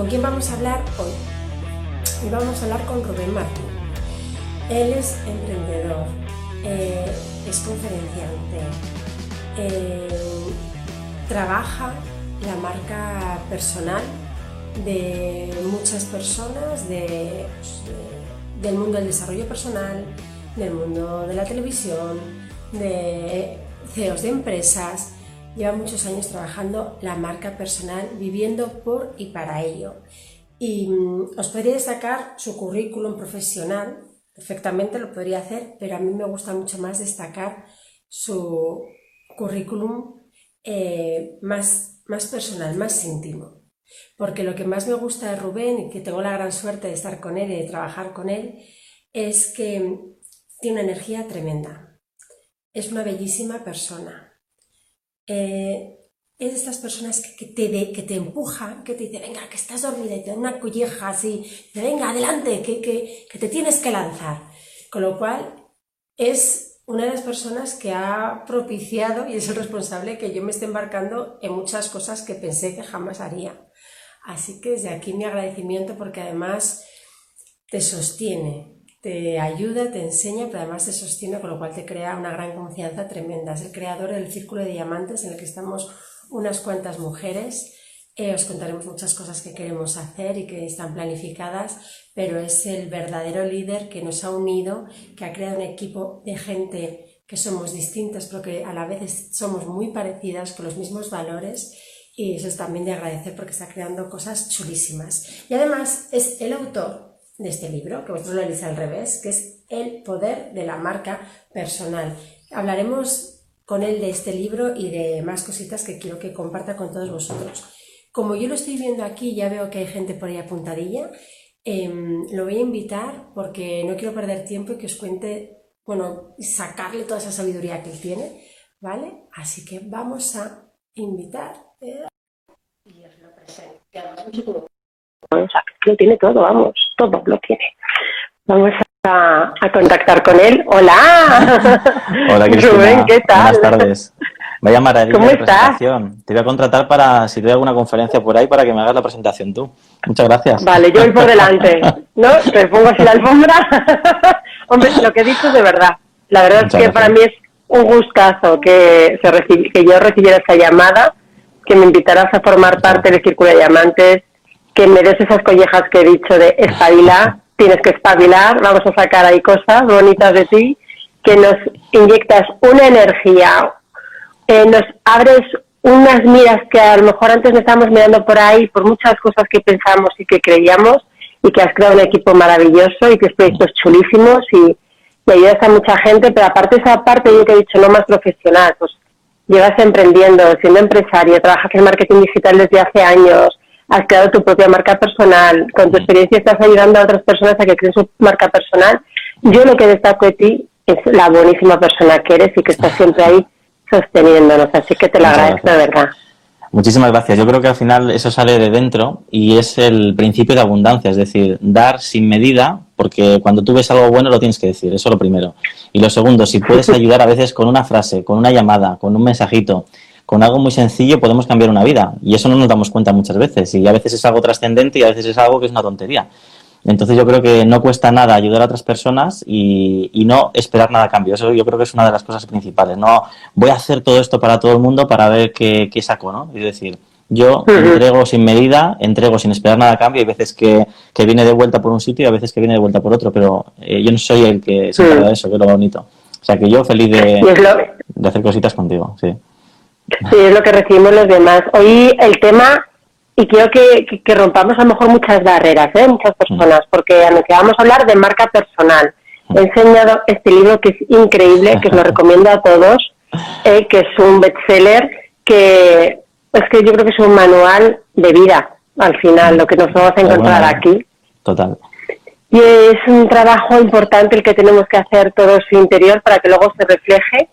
¿Con quién vamos a hablar hoy? Hoy vamos a hablar con Rubén Martín. Él es emprendedor, eh, es conferenciante, eh, trabaja la marca personal de muchas personas de, del mundo del desarrollo personal, del mundo de la televisión, de CEOs de empresas. Lleva muchos años trabajando la marca personal, viviendo por y para ello. Y mm, os podría destacar su currículum profesional, perfectamente lo podría hacer, pero a mí me gusta mucho más destacar su currículum eh, más, más personal, más íntimo. Porque lo que más me gusta de Rubén, y que tengo la gran suerte de estar con él y de trabajar con él, es que tiene una energía tremenda. Es una bellísima persona. Eh, es de estas personas que, te, que te empujan, que te venga, que estás dormida y te da una colleja así, te venga, adelante, que, que te tienes que lanzar. Con lo cual, es una de las personas que ha propiciado y es el responsable que yo me esté embarcando en muchas cosas que pensé que jamás haría. Así que desde aquí mi agradecimiento porque además te sostiene, te ayuda, te enseña, pero además te sostiene, con lo cual te crea una gran confianza tremenda. Es el creador del Círculo de Diamantes en el que estamos unas cuantas mujeres. Eh, os contaremos muchas cosas que queremos hacer y que están planificadas, pero es el verdadero líder que nos ha unido, que ha creado un equipo de gente que somos distintas, pero que a la vez somos muy parecidas, con los mismos valores. Y eso es también de agradecer porque está creando cosas chulísimas. Y además es el autor de este libro, que vosotros lo leéis al revés, que es El poder de la marca personal. Hablaremos con él de este libro y de más cositas que quiero que comparta con todos vosotros. Como yo lo estoy viendo aquí, ya veo que hay gente por ahí apuntadilla, em, lo voy a invitar porque no quiero perder tiempo y que os cuente, bueno, sacarle toda esa sabiduría que él tiene, ¿vale? Así que vamos a invitar. Eh, y os lo presento. Lo tiene todo, vamos, todo lo tiene. Vamos a a, contactar con él. Hola. Hola, Cristina. ¿qué tal? Buenas tardes. Vaya maravilla ¿Cómo estás? Te voy a contratar para, si doy alguna conferencia por ahí, para que me hagas la presentación tú. Muchas gracias. Vale, yo voy por delante. ¿No? Te pongo así la alfombra. Hombre, lo que he dicho es de verdad. La verdad es que para mí es un gustazo que, se que yo recibiera esta llamada, que me invitaras a formar parte del Círculo de Diamantes, que me des esas collejas que he dicho de espabila tienes que espabilar, vamos a sacar ahí cosas bonitas de ti, que nos inyectas una energía, eh, nos abres unas miras que a lo mejor antes no estábamos mirando por ahí por muchas cosas que pensamos y que creíamos y que has creado un equipo maravilloso y que proyectos chulísimos y, y ayudas a mucha gente, pero aparte esa parte yo que he dicho no más profesional, pues llevas emprendiendo, siendo empresario, trabajas en marketing digital desde hace años, has creado tu propia marca personal, con tu experiencia estás ayudando a otras personas a que creen su marca personal. Yo lo que destaco de ti es la buenísima persona que eres y que estás siempre ahí sosteniéndonos, así que te lo agradezco de verdad. Muchísimas gracias. Yo creo que al final eso sale de dentro y es el principio de abundancia, es decir, dar sin medida, porque cuando tú ves algo bueno lo tienes que decir, eso es lo primero. Y lo segundo, si puedes ayudar a veces con una frase, con una llamada, con un mensajito, con algo muy sencillo podemos cambiar una vida y eso no nos damos cuenta muchas veces y a veces es algo trascendente y a veces es algo que es una tontería. Entonces yo creo que no cuesta nada ayudar a otras personas y, no esperar nada a cambio. Eso yo creo que es una de las cosas principales. No voy a hacer todo esto para todo el mundo para ver qué, saco, ¿no? Es decir, yo entrego sin medida, entrego sin esperar nada a cambio. Hay veces que, viene de vuelta por un sitio y a veces que viene de vuelta por otro, pero eh, yo no soy el que se encarga de eso, que es lo bonito. O sea que yo feliz de, de hacer cositas contigo, sí. Sí, es lo que recibimos los demás. Hoy el tema, y quiero que, que, rompamos a lo mejor muchas barreras, ¿eh? muchas personas, porque vamos a hablar de marca personal. He enseñado este libro que es increíble, que os lo recomiendo a todos, eh, que es un bestseller, que es que yo creo que es un manual de vida, al final, lo que nos vamos a encontrar aquí. Total. Y es un trabajo importante el que tenemos que hacer todo su interior para que luego se refleje.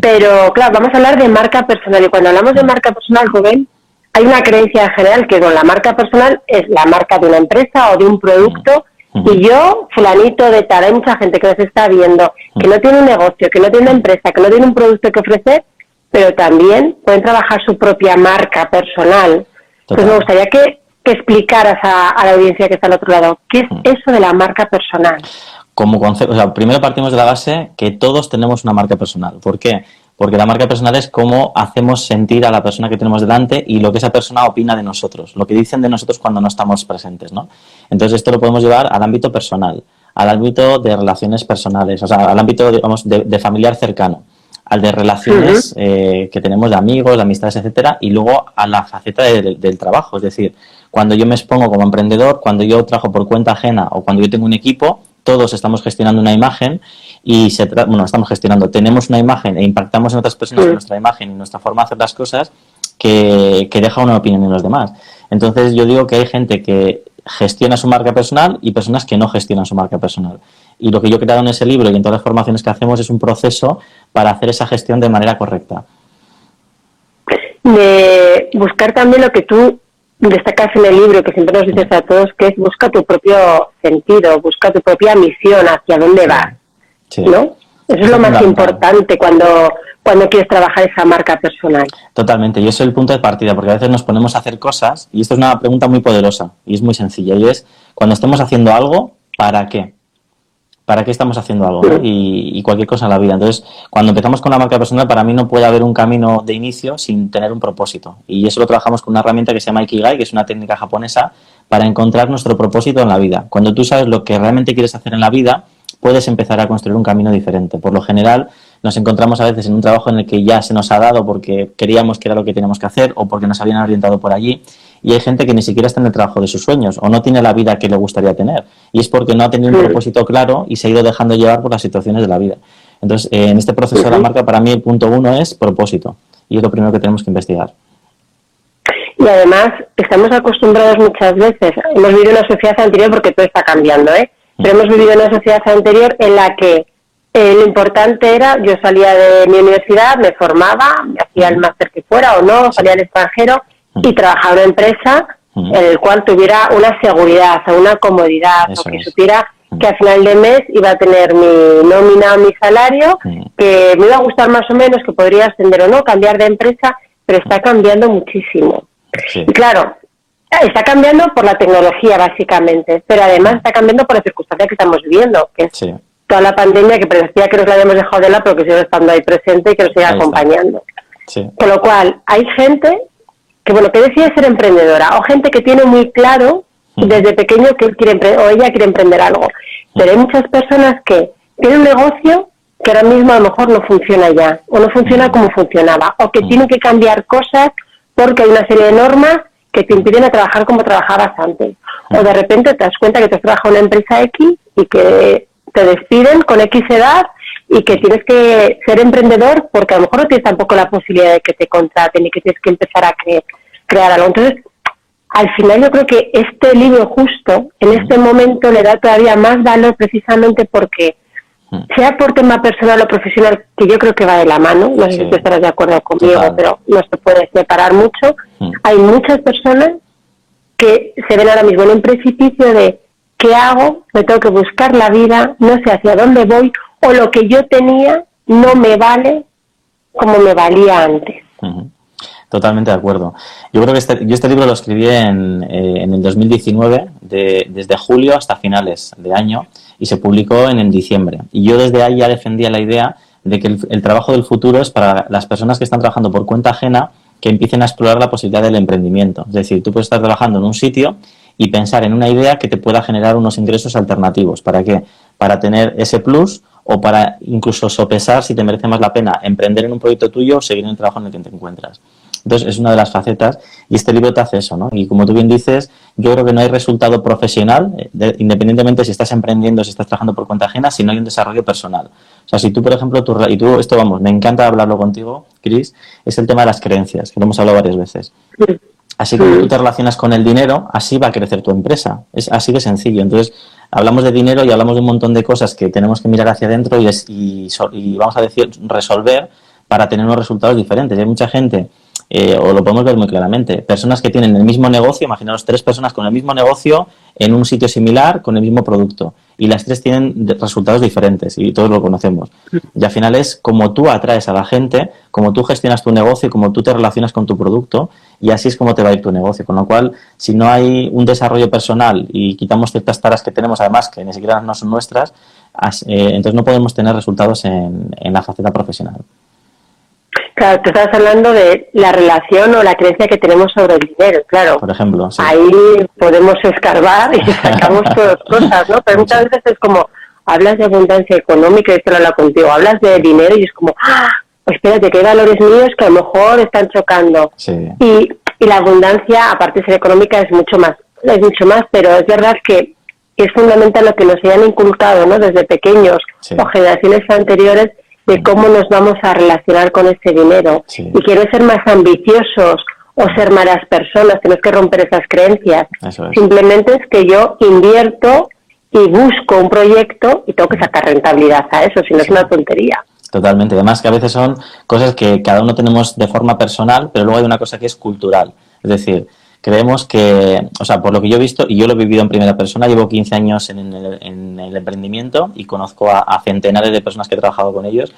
Pero claro, vamos a hablar de marca personal y cuando hablamos de marca personal, joven, hay una creencia general que la marca personal es la marca de una empresa o de un producto mm. y yo, fulanito de tal, hay mucha gente que nos está viendo que no tiene un negocio, que no tiene una empresa, que no tiene un producto que ofrecer, pero también pueden trabajar su propia marca personal. Entonces me gustaría que que explicaras a, la audiencia que está al otro lado. ¿Qué es mm. eso de la marca personal? Como concepto, o sea, primero partimos de la base que todos tenemos una marca personal. ¿Por qué? Porque la marca personal es cómo hacemos sentir a la persona que tenemos delante y lo que esa persona opina de nosotros, lo que dicen de nosotros cuando no estamos presentes, ¿no? Entonces esto lo podemos llevar al ámbito personal, al ámbito de relaciones personales, o sea, al ámbito, digamos, de, familiar cercano, al de relaciones eh, que tenemos de amigos, de amistades, etcétera, y luego a la faceta del trabajo, es decir, cuando yo me expongo como emprendedor, cuando yo trabajo por cuenta ajena o cuando yo tengo un equipo, todos estamos gestionando una imagen y se bueno, estamos gestionando, tenemos una imagen e impactamos en otras personas con nuestra imagen y nuestra forma de hacer las cosas que, deja una opinión en los demás. Entonces yo digo que hay gente que gestiona su marca personal y personas que no gestionan su marca personal. Y lo que yo he creado en ese libro y en todas las formaciones que hacemos es un proceso para hacer esa gestión de manera correcta. De buscar también lo que tú destacas en el libro, que siempre nos dices a todos, que es busca tu propio sentido, busca tu propia misión, hacia dónde vas, ¿no? Eso es lo más importante cuando, cuando quieres trabajar esa marca personal. Totalmente, y eso es el punto de partida, porque a veces nos ponemos a hacer cosas, y esto es una pregunta muy poderosa, y es muy sencilla, y es, cuando estemos haciendo algo, ¿para qué? Para qué estamos haciendo algo y, cualquier cosa en la vida. Entonces, cuando empezamos con la marca personal, para mí no puede haber un camino de inicio sin tener un propósito. Y eso lo trabajamos con una herramienta que se llama Ikigai, que es una técnica japonesa para encontrar nuestro propósito en la vida. Cuando tú sabes lo que realmente quieres hacer en la vida, puedes empezar a construir un camino diferente. Por lo general, nos encontramos a veces en un trabajo en el que ya se nos ha dado porque queríamos que era lo que teníamos que hacer o porque nos habían orientado por allí y hay gente que ni siquiera está en el trabajo de sus sueños o no tiene la vida que le gustaría tener. Y es porque no ha tenido un propósito claro y se ha ido dejando llevar por las situaciones de la vida. Entonces, eh, en este proceso de la marca, para mí el punto uno es propósito. Y es lo primero que tenemos que investigar. Y además, estamos acostumbrados muchas veces, hemos vivido una sociedad anterior porque todo está cambiando, ¿eh? Pero hemos vivido una sociedad anterior en la que eh, lo importante era, yo salía de mi universidad, me formaba, me hacía el máster que fuera o no, salía al extranjero y trabajaba en una empresa en el cual tuviera una seguridad, o una comodidad, o que supiera que al final de mes iba a tener mi nómina o mi salario, que me iba a gustar más o menos, que podría ascender o no, cambiar de empresa, pero está cambiando muchísimo. Y claro, está cambiando por la tecnología básicamente, pero además está cambiando por la circunstancia que estamos viviendo, que es toda la pandemia que parecía que nos la habíamos dejado de lado, pero que sigue estando ahí presente y que nos sigue acompañando. Con lo cual, hay gente que bueno, que decide ser emprendedora, o gente que tiene muy claro desde pequeño que él quiere o ella quiere emprender algo. Pero hay muchas personas que tienen un negocio que ahora mismo a lo mejor no funciona ya, o no funciona como funcionaba, o que tienen que cambiar cosas porque hay una serie de normas que te impiden a trabajar como trabajabas antes. O de repente te das cuenta que te has trabajado en una empresa X y que te despiden con X edad y que tienes que ser emprendedor porque a lo mejor no tienes tampoco la posibilidad de que te contraten y que tienes que empezar a crear algo. Entonces, al final yo creo que este libro justo en este momento le da todavía más valor precisamente porque sea por tema personal o profesional, que yo creo que va de la mano, no sé si tú estarás de acuerdo conmigo, pero no se puede separar mucho, hay muchas personas que se ven ahora mismo en un precipicio de ¿qué hago? Me tengo que buscar la vida, no sé hacia dónde voy o lo que yo tenía no me vale como me valía antes. Totalmente de acuerdo. Yo creo que este, yo este libro lo escribí en, eh, en el 2019, de, desde julio hasta finales de año, y se publicó en, en diciembre. Y yo desde ahí ya defendía la idea de que el, el, trabajo del futuro es para las personas que están trabajando por cuenta ajena que empiecen a explorar la posibilidad del emprendimiento. Es decir, tú puedes estar trabajando en un sitio y pensar en una idea que te pueda generar unos ingresos alternativos. ¿Para qué? Para tener ese plus o para incluso sopesar si te merece más la pena emprender en un proyecto tuyo o seguir en el trabajo en el que te encuentras. Entonces, es una de las facetas y este libro te hace eso, ¿no? Y como tú bien dices, yo creo que no hay resultado profesional, eh, independientemente si estás emprendiendo, si estás trabajando por cuenta ajena, si no hay un desarrollo personal. O sea, si tú, por ejemplo, tú, y tú, esto vamos, me encanta hablarlo contigo, Chris, es el tema de las creencias, que lo hemos hablado varias veces. Así que tú te relacionas con el dinero, así va a crecer tu empresa. Es así de sencillo. Entonces, hablamos de dinero y hablamos de un montón de cosas que tenemos que mirar hacia adentro y, y, vamos a decir, resolver para tener unos resultados diferentes. hay mucha gente eh, o lo podemos ver muy claramente, personas que tienen el mismo negocio, imaginaos tres personas con el mismo negocio en un sitio similar con el mismo producto y las tres tienen resultados diferentes y todos lo conocemos. Y al final es como tú atraes a la gente, como tú gestionas tu negocio, como tú te relacionas con tu producto y así es como te va a ir tu negocio. Con lo cual, si no hay un desarrollo personal y quitamos ciertas taras que tenemos, además que ni siquiera no son nuestras, eh, entonces no podemos tener resultados en la faceta profesional. Claro, tú estás hablando de la relación o la creencia que tenemos sobre el dinero, claro. Por ejemplo, Ahí podemos escarbar y sacamos todas cosas, ¿no? Pero muchas veces es como, hablas de abundancia económica y esto lo habla contigo, hablas de dinero y es como, ah, espérate, que hay valores míos que a lo mejor están chocando. Y, y la abundancia, aparte de ser económica, es mucho más, es mucho más, pero es verdad que es fundamental lo que nos hayan inculcado, ¿no? Desde pequeños o generaciones anteriores, de cómo nos vamos a relacionar con ese dinero. Y quiero ser más ambiciosos o ser malas personas, tenemos que romper esas creencias. Simplemente es que yo invierto y busco un proyecto y tengo que sacar rentabilidad a eso, si no es una tontería. Totalmente. Además que a veces son cosas que cada uno tenemos de forma personal, pero luego hay una cosa que es cultural. Es decir, creemos que, o sea, por lo que yo he visto, y yo lo he vivido en primera persona, llevo 15 años en el, emprendimiento y conozco a, centenares de personas que he trabajado con ellos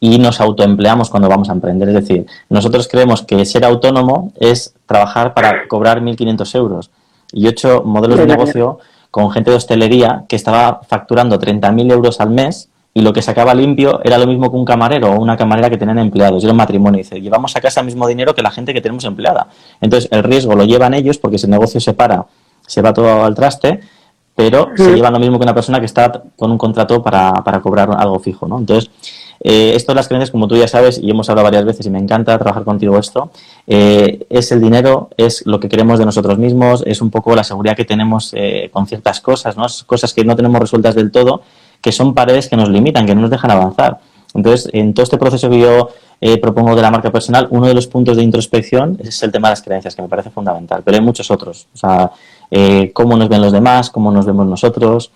y nos autoempleamos cuando vamos a emprender. Es decir, nosotros creemos que ser autónomo es trabajar para cobrar 1.500 euros. Y yo he hecho modelos de negocio con gente de hostelería que estaba facturando 30.000 euros al mes y lo que sacaba limpio era lo mismo que un camarero o una camarera que tenían empleados. Era un matrimonio. Dice, llevamos a casa el mismo dinero que la gente que tenemos empleada. Entonces, el riesgo lo llevan ellos porque si el negocio se para, se va todo al traste, pero se llevan lo mismo que una persona que está con un contrato para, para cobrar algo fijo. ¿no? Entonces, eh, esto de las creencias, como tú ya sabes, y hemos hablado varias veces y me encanta trabajar contigo esto, eh, es el dinero, es lo que queremos de nosotros mismos, es un poco la seguridad que tenemos eh, con ciertas cosas, ¿no? cosas que no tenemos resueltas del todo que son paredes que nos limitan, que no nos dejan avanzar. Entonces, en todo este proceso que yo eh, propongo de la marca personal, uno de los puntos de introspección es el tema de las creencias, que me parece fundamental, pero hay muchos otros. O sea, eh, cómo nos ven los demás, cómo nos vemos nosotros,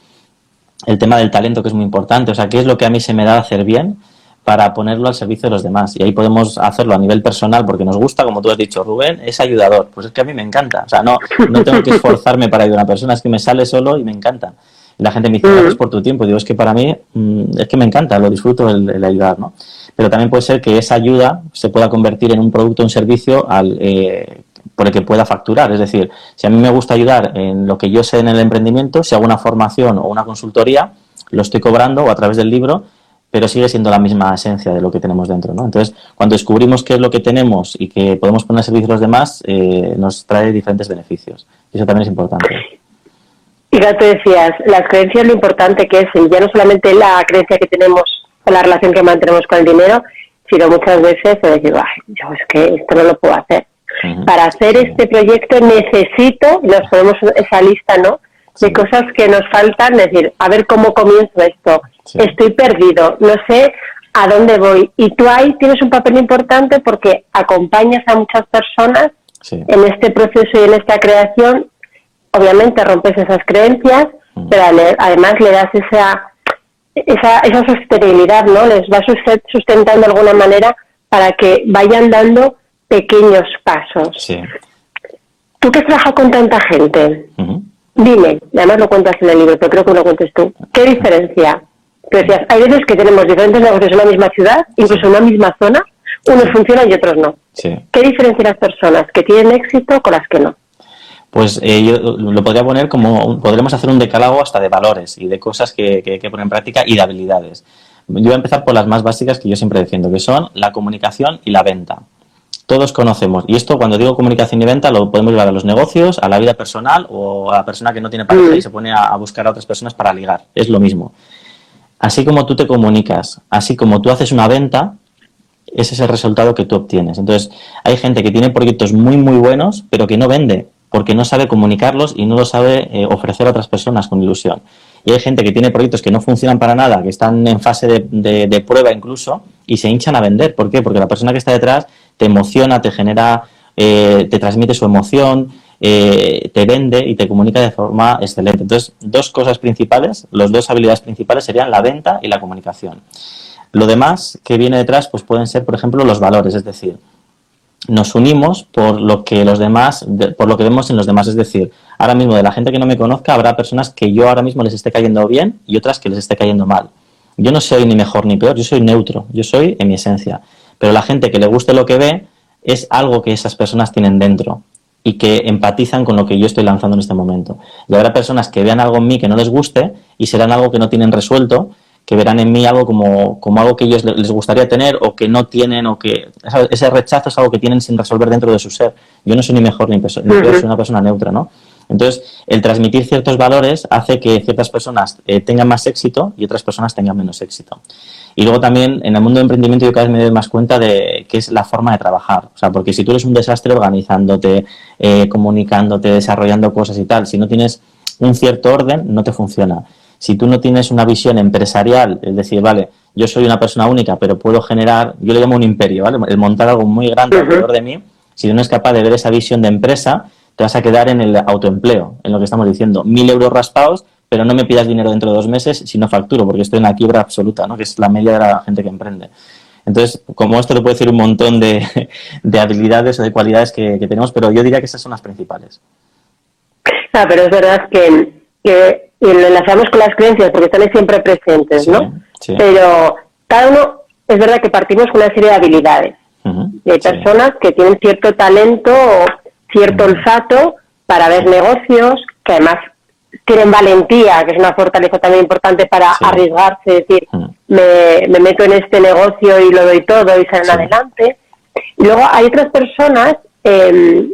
el tema del talento, que es muy importante, o sea, qué es lo que a mí se me da hacer bien para ponerlo al servicio de los demás. Y ahí podemos hacerlo a nivel personal porque nos gusta, como tú has dicho, Rubén, es ayudador. Pues es que a mí me encanta. O sea, no, no tengo que esforzarme para ayudar a una persona, es que me sale solo y me encanta la gente me dice, gracias por tu tiempo. Digo, es que para mí mm, es que me encanta, lo disfruto el, ayudar, ¿no? Pero también puede ser que esa ayuda se pueda convertir en un producto o un servicio al, eh, por el que pueda facturar. Es decir, si a mí me gusta ayudar en lo que yo sé en el emprendimiento, si hago una formación o una consultoría, lo estoy cobrando o a través del libro, pero sigue siendo la misma esencia de lo que tenemos dentro. ¿no? Entonces, cuando descubrimos qué es lo que tenemos y que podemos poner a servicio a los demás, eh, nos trae diferentes beneficios. Y eso también es importante. Y ya te decías, las creencias lo importante que es, ya no solamente la creencia que tenemos o la relación que mantenemos con el dinero, sino muchas veces decir, Ay, yo es que esto no lo puedo hacer. Para hacer este proyecto necesito, y nos ponemos esa lista, ¿no? De cosas que nos faltan, decir, a ver cómo comienzo esto. Estoy perdido, no sé a dónde voy. Y tú ahí tienes un papel importante porque acompañas a muchas personas en este proceso y en esta creación obviamente rompes esas creencias, mm. pero además le das esa, esa, esa sostenibilidad, ¿no? Les vas sustentando de alguna manera para que vayan dando pequeños pasos. Sí. Tú que has trabajado con tanta gente, dime, además lo cuentas en el libro, pero creo que lo cuentes tú, ¿qué diferencia? Decías, hay veces que tenemos diferentes negocios en la misma ciudad, incluso en una misma zona, unos funcionan y otros no. ¿Qué diferencia las personas que tienen éxito con las que no? Pues eh, yo lo podría poner como, podremos hacer un decálogo hasta de valores y de cosas que, que que poner en práctica y de habilidades. Yo voy a empezar por las más básicas que yo siempre defiendo, que son la comunicación y la venta. Todos conocemos, y esto cuando digo comunicación y venta lo podemos llevar a los negocios, a la vida personal o a la persona que no tiene pareja y se pone a, a buscar a otras personas para ligar. Es lo mismo. Así como tú te comunicas, así como tú haces una venta, ese es el resultado que tú obtienes. Entonces, hay gente que tiene proyectos muy, muy buenos, pero que no vende porque no sabe comunicarlos y no lo sabe eh, ofrecer a otras personas con ilusión. Y hay gente que tiene proyectos que no funcionan para nada, que están en fase de, prueba incluso, y se hinchan a vender. ¿Por qué? Porque la persona que está detrás te emociona, te genera, eh, te transmite su emoción, eh, te vende y te comunica de forma excelente. Entonces, dos cosas principales, las dos habilidades principales serían la venta y la comunicación. Lo demás que viene detrás, pues pueden ser, por ejemplo, los valores, es decir, nos unimos por lo que los demás, por lo que vemos en los demás. Es decir, ahora mismo de la gente que no me conozca, habrá personas que yo ahora mismo les esté cayendo bien y otras que les esté cayendo mal. Yo no soy ni mejor ni peor, yo soy neutro, yo soy en mi esencia. Pero la gente que le guste lo que ve es algo que esas personas tienen dentro y que empatizan con lo que yo estoy lanzando en este momento. Y habrá personas que vean algo en mí que no les guste y serán algo que no tienen resuelto que verán en mí algo como, como algo que ellos les gustaría tener o que no tienen o que ese rechazo es algo que tienen sin resolver dentro de su ser. Yo no soy ni mejor ni, peor, soy una persona neutra, ¿no? Entonces, el transmitir ciertos valores hace que ciertas personas eh, tengan más éxito y otras personas tengan menos éxito. Y luego también en el mundo del emprendimiento yo cada vez me doy más cuenta de que es la forma de trabajar. O sea, porque si tú eres un desastre organizándote, eh, comunicándote, desarrollando cosas y tal, si no tienes un cierto orden, no te funciona si tú no tienes una visión empresarial, es decir, vale, yo soy una persona única, pero puedo generar, yo le llamo un imperio, ¿vale? El montar algo muy grande alrededor de mí, si tú no eres capaz de ver esa visión de empresa, te vas a quedar en el autoempleo, en lo que estamos diciendo. Mil euros raspados, pero no me pidas dinero dentro de dos meses si no facturo, porque estoy en la quiebra absoluta, ¿no? Que es la media de la gente que emprende. Entonces, como esto te puede decir un montón de, habilidades o de cualidades que, tenemos, pero yo diría que esas son las principales. Ah, pero es verdad que, que y lo enlazamos con las creencias porque están siempre presentes, ¿no? Pero cada uno, es verdad que partimos con una serie de habilidades. y hay personas que tienen cierto talento o cierto olfato para ver negocios, que además tienen valentía, que es una fortaleza también importante para arriesgarse, es decir, me, me, meto en este negocio y lo doy todo y salen adelante. Y luego hay otras personas eh,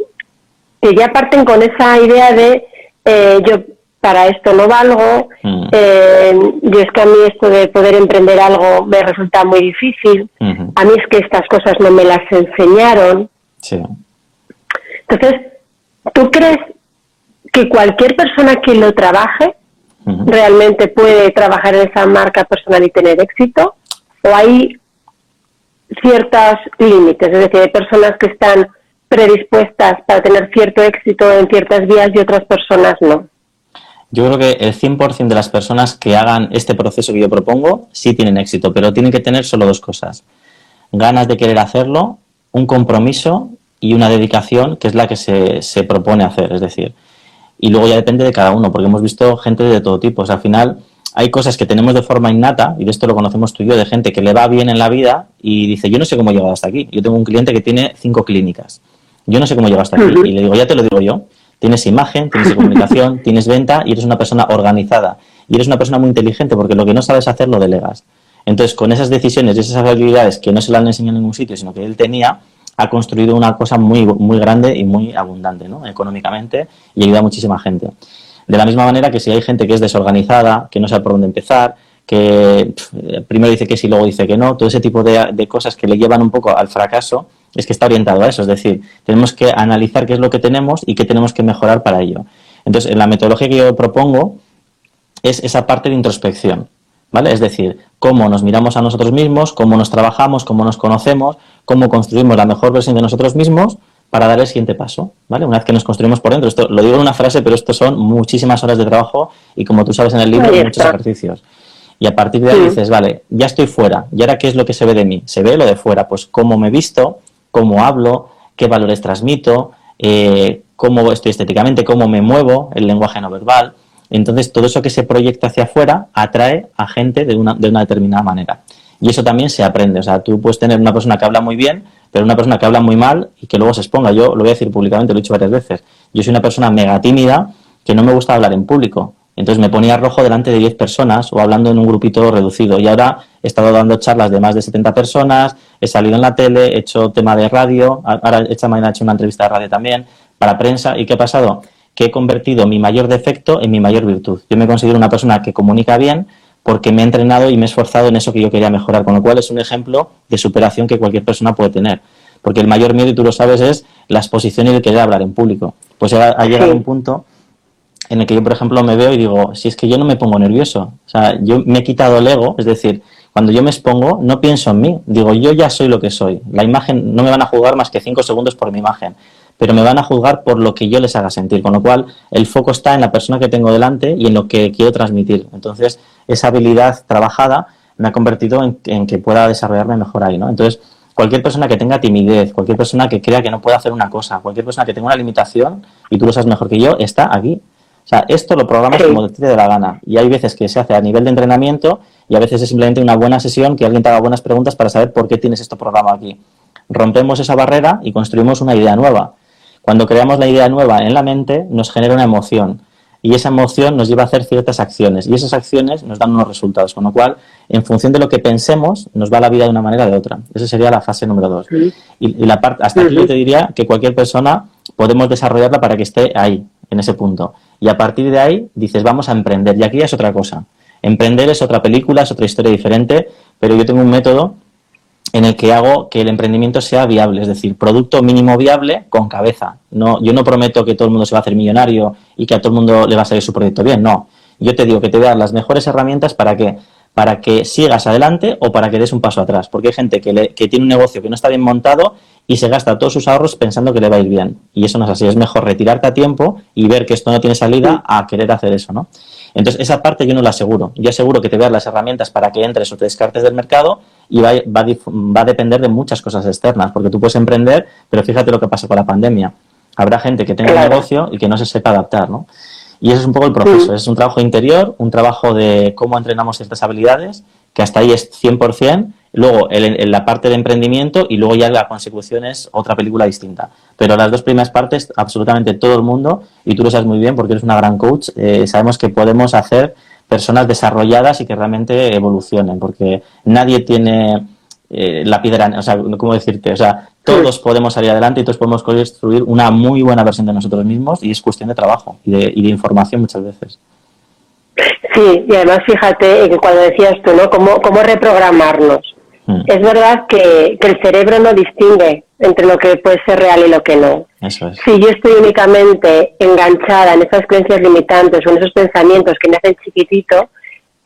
que ya parten con esa idea de eh, yo para esto no valgo, mm. eh, y es que a mí esto de poder emprender algo me resulta muy difícil, a mí es que estas cosas no me las enseñaron. Entonces, ¿tú crees que cualquier persona que lo trabaje realmente puede trabajar en esa marca personal y tener éxito? ¿O hay ciertos límites? Es decir, hay personas que están predispuestas para tener cierto éxito en ciertas vías y otras personas no. Yo creo que el 100% de las personas que hagan este proceso que yo propongo sí tienen éxito, pero tienen que tener solo dos cosas. Ganas de querer hacerlo, un compromiso y una dedicación que es la que se, se propone hacer. Es decir, y luego ya depende de cada uno, porque hemos visto gente de todo tipo. O sea, al final hay cosas que tenemos de forma innata, y de esto lo conocemos tú y yo, de gente que le va bien en la vida y dice, yo no sé cómo he llegado hasta aquí. Yo tengo un cliente que tiene cinco clínicas. Yo no sé cómo he llegado hasta aquí. Y le digo, ya te lo digo yo. Tienes imagen, tienes comunicación, tienes venta y eres una persona organizada. Y eres una persona muy inteligente porque lo que no sabes hacer lo delegas. Entonces, con esas decisiones y esas habilidades que no se le han enseñado en ningún sitio, sino que él tenía, ha construido una cosa muy, muy grande y muy abundante, ¿no? Económicamente y ayuda a muchísima gente. De la misma manera que si hay gente que es desorganizada, que no sabe por dónde empezar, que primero dice que sí, luego dice que no, todo ese tipo de, de cosas que le llevan un poco al fracaso, es que está orientado a eso, es decir, tenemos que analizar qué es lo que tenemos y qué tenemos que mejorar para ello. Entonces, en la metodología que yo propongo es esa parte de introspección, ¿vale? Es decir, cómo nos miramos a nosotros mismos, cómo nos trabajamos, cómo nos conocemos, cómo construimos la mejor versión de nosotros mismos para dar el siguiente paso, ¿vale? Una vez que nos construimos por dentro, esto lo digo en una frase, pero esto son muchísimas horas de trabajo y como tú sabes en el libro, muchos ejercicios. Y a partir de ahí dices, vale, ya estoy fuera, ¿y ahora qué es lo que se ve de mí? Se ve lo de fuera, pues cómo me he visto, cómo hablo, qué valores transmito, eh, cómo estoy estéticamente, cómo me muevo, el lenguaje no verbal. Entonces, todo eso que se proyecta hacia afuera atrae a gente de una, de una determinada manera. Y eso también se aprende. O sea, tú puedes tener una persona que habla muy bien, pero una persona que habla muy mal y que luego se exponga. Yo lo voy a decir públicamente, lo he dicho varias veces. Yo soy una persona mega tímida que no me gusta hablar en público. Entonces me ponía rojo delante de 10 personas o hablando en un grupito reducido. Y ahora he estado dando charlas de más de 70 personas, he salido en la tele, he hecho tema de radio, ahora esta mañana he hecho una entrevista de radio también, para prensa. ¿Y qué ha pasado? Que he convertido mi mayor defecto en mi mayor virtud. Yo me considero una persona que comunica bien porque me he entrenado y me he esforzado en eso que yo quería mejorar, con lo cual es un ejemplo de superación que cualquier persona puede tener. Porque el mayor miedo, y tú lo sabes, es la exposición y el querer hablar en público. Pues ha, llegado un punto en el que yo, por ejemplo, me veo y digo, si es que yo no me pongo nervioso, o sea, yo me he quitado el ego, es decir, cuando yo me expongo, no pienso en mí, digo, yo ya soy lo que soy. La imagen, no me van a juzgar más que cinco segundos por mi imagen, pero me van a juzgar por lo que yo les haga sentir, con lo cual el foco está en la persona que tengo delante y en lo que quiero transmitir. Entonces, esa habilidad trabajada me ha convertido en, que pueda desarrollarme mejor ahí, ¿no? Entonces, cualquier persona que tenga timidez, cualquier persona que crea que no puede hacer una cosa, cualquier persona que tenga una limitación, y tú lo sabes mejor que yo, está aquí. O sea, esto lo programas como te dé la gana. Y hay veces que se hace a nivel de entrenamiento y a veces es simplemente una buena sesión que alguien te haga buenas preguntas para saber por qué tienes esto programado aquí. Rompemos esa barrera y construimos una idea nueva. Cuando creamos la idea nueva en la mente, nos genera una emoción y esa emoción nos lleva a hacer ciertas acciones y esas acciones nos dan unos resultados, con lo cual, en función de lo que pensemos, nos va la vida de una manera o de otra. Esa sería la fase número dos. Y, la parte, hasta aquí yo te diría que cualquier persona podemos desarrollarla para que esté ahí, en ese punto. Y a partir de ahí dices, vamos a emprender. Y aquí es otra cosa. Emprender es otra película, es otra historia diferente, pero yo tengo un método en el que hago que el emprendimiento sea viable, es decir, producto mínimo viable con cabeza. No, yo no prometo que todo el mundo se va a hacer millonario y que a todo el mundo le va a salir su proyecto bien, no. Yo te digo que te voy a dar las mejores herramientas para que para que sigas adelante o para que des un paso atrás, porque hay gente que, que tiene un negocio que no está bien montado y se gasta todos sus ahorros pensando que le va a ir bien. Y eso no es así, es mejor retirarte a tiempo y ver que esto no tiene salida a querer hacer eso, ¿no? Entonces, esa parte yo no la aseguro. Yo aseguro que te veas las herramientas para que entres o te descartes del mercado y va, va, a depender de muchas cosas externas, porque tú puedes emprender, pero fíjate lo que pasa con la pandemia. Habrá gente que tenga un negocio y que no se sepa adaptar, ¿no? Y ese es un poco el proceso. Es un trabajo interior, un trabajo de cómo entrenamos ciertas habilidades, que hasta ahí es 100%, luego en, la parte de emprendimiento y luego ya la consecución es otra película distinta. Pero las dos primeras partes, absolutamente todo el mundo, y tú lo sabes muy bien porque eres una gran coach, eh, sabemos que podemos hacer personas desarrolladas y que realmente evolucionen, porque nadie tiene eh, la piedra, o sea, ¿cómo decirte? O sea, todos podemos salir adelante y todos podemos construir una muy buena versión de nosotros mismos y es cuestión de trabajo y de, y de información muchas veces. Sí, y además fíjate que cuando decías tú, ¿no? ¿Cómo, cómo reprogramarnos? Mm. Es verdad que, el cerebro no distingue entre lo que puede ser real y lo que no. Si yo estoy únicamente enganchada en esas creencias limitantes o en esos pensamientos que me hacen chiquitito,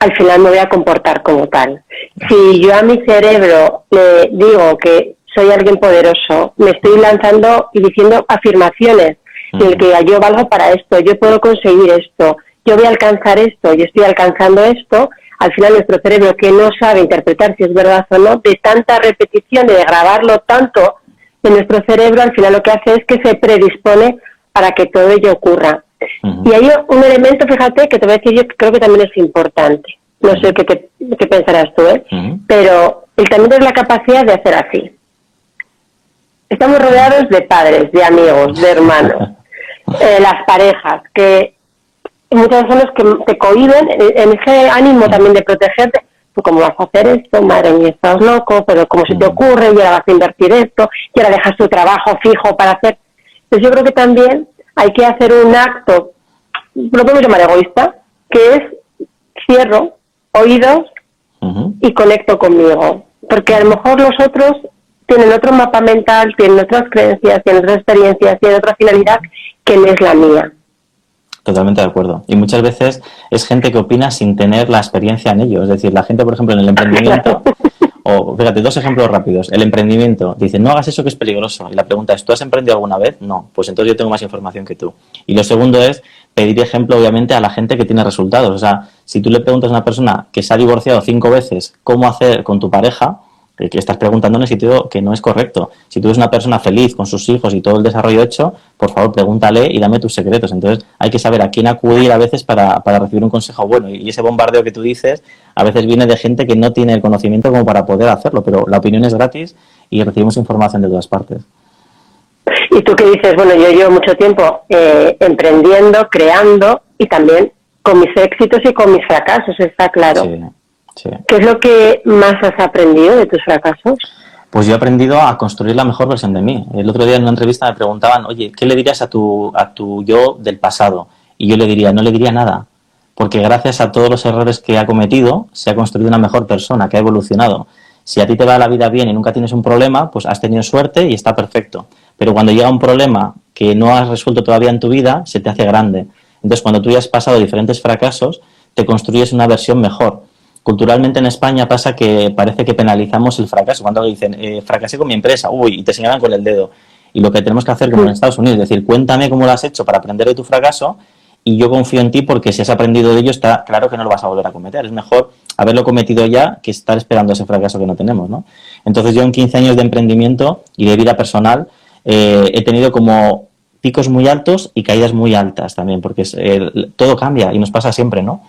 al final me voy a comportar como tal. Si yo a mi cerebro le digo que soy alguien poderoso, me estoy lanzando y diciendo afirmaciones, en el que yo valgo para esto, yo puedo conseguir esto, yo voy a alcanzar esto, yo estoy alcanzando esto, al final nuestro cerebro que no sabe interpretar si es verdad o no, de tanta repetición, de grabarlo tanto en nuestro cerebro, al final lo que hace es que se predispone para que todo ello ocurra. Y hay un elemento, fíjate, que te voy a decir yo que creo que también es importante. No sé qué, qué, pensarás tú, ¿eh? Pero el también es la capacidad de hacer así. Estamos rodeados de padres, de amigos, de hermanos, eh, las parejas, que muchas veces que te cohiben en ese ánimo también de protegerte. ¿Tú cómo vas a hacer esto? Madre mía, estás loco, pero ¿cómo se te ocurre? Y ahora vas a invertir esto, y ahora dejas tu trabajo fijo para hacer. Entonces yo creo que también hay que hacer un acto, lo podemos llamar egoísta, que es cierro oídos y conecto conmigo. Porque a lo mejor los otros tienen otro mapa mental, tienen otras creencias, tienen otras experiencias, tienen otra finalidad que no es la mía. Totalmente de acuerdo. Y muchas veces es gente que opina sin tener la experiencia en ello. Es decir, la gente, por ejemplo, en el emprendimiento, o fíjate, dos ejemplos rápidos. El emprendimiento, dice, no hagas eso que es peligroso. Y la pregunta es, ¿tú has emprendido alguna vez? No. Pues entonces yo tengo más información que tú. Y lo segundo es pedir ejemplo, obviamente, a la gente que tiene resultados. O sea, si tú le preguntas a una persona que se ha divorciado cinco veces cómo hacer con tu pareja, que estás preguntando en el sitio que no es correcto. Si tú eres una persona feliz con sus hijos y todo el desarrollo hecho, por favor pregúntale y dame tus secretos. Entonces hay que saber a quién acudir a veces para, para recibir un consejo bueno. Y ese bombardeo que tú dices a veces viene de gente que no tiene el conocimiento como para poder hacerlo, pero la opinión es gratis y recibimos información de todas partes. Y tú qué dices, bueno, yo llevo mucho tiempo eh, emprendiendo, creando y también con mis éxitos y con mis fracasos, está claro. ¿Qué es lo que más has aprendido de tus fracasos? Pues yo he aprendido a construir la mejor versión de mí. El otro día en una entrevista me preguntaban, oye, ¿qué le dirías a tu, a tu yo del pasado? Y yo le diría, no le diría nada, porque gracias a todos los errores que ha cometido, se ha construido una mejor persona, que ha evolucionado. Si a ti te va la vida bien y nunca tienes un problema, pues has tenido suerte y está perfecto. Pero cuando llega un problema que no has resuelto todavía en tu vida, se te hace grande. Entonces, cuando tú ya has pasado diferentes fracasos, te construyes una versión mejor culturalmente en España pasa que parece que penalizamos el fracaso. Cuando dicen, eh, fracasé con mi empresa, uy, y te señalan con el dedo. Y lo que tenemos que hacer como en Estados Unidos es decir, cuéntame cómo lo has hecho para aprender de tu fracaso y yo confío en ti porque si has aprendido de ello está claro que no lo vas a volver a cometer. Es mejor haberlo cometido ya que estar esperando ese fracaso que no tenemos, ¿no? Entonces yo en 15 años de emprendimiento y de vida personal eh, he tenido como picos muy altos y caídas muy altas también, porque todo cambia y nos pasa siempre, ¿no?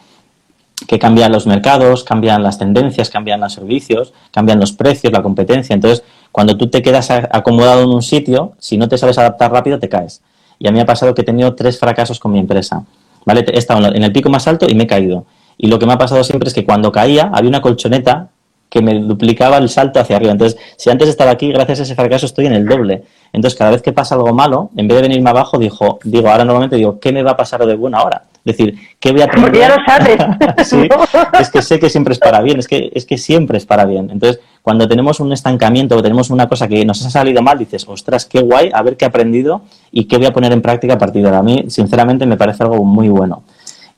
Que cambian los mercados, cambian las tendencias, cambian los servicios, cambian los precios, la competencia. Entonces, cuando tú te quedas acomodado en un sitio, si no te sabes adaptar rápido, te caes. Y a mí ha pasado que he tenido tres fracasos con mi empresa. ¿Vale? He estado en el pico más alto y me he caído. Y lo que me ha pasado siempre es que cuando caía había una colchoneta que me duplicaba el salto hacia arriba. Entonces, si antes estaba aquí, gracias a ese fracaso estoy en el doble. Entonces, cada vez que pasa algo malo, en vez de venirme abajo, digo, digo ahora normalmente digo, ¿qué me va a pasar de bueno ahora? Es decir, ¿qué voy a aprender? Porque ya lo sabes. sí, es que sé que siempre es para bien, es que, es que siempre es para bien. Entonces, cuando tenemos un estancamiento o tenemos una cosa que nos ha salido mal, dices, ostras, qué guay, a ver qué he aprendido y qué voy a poner en práctica a partir de ahora. A mí, sinceramente, me parece algo muy bueno.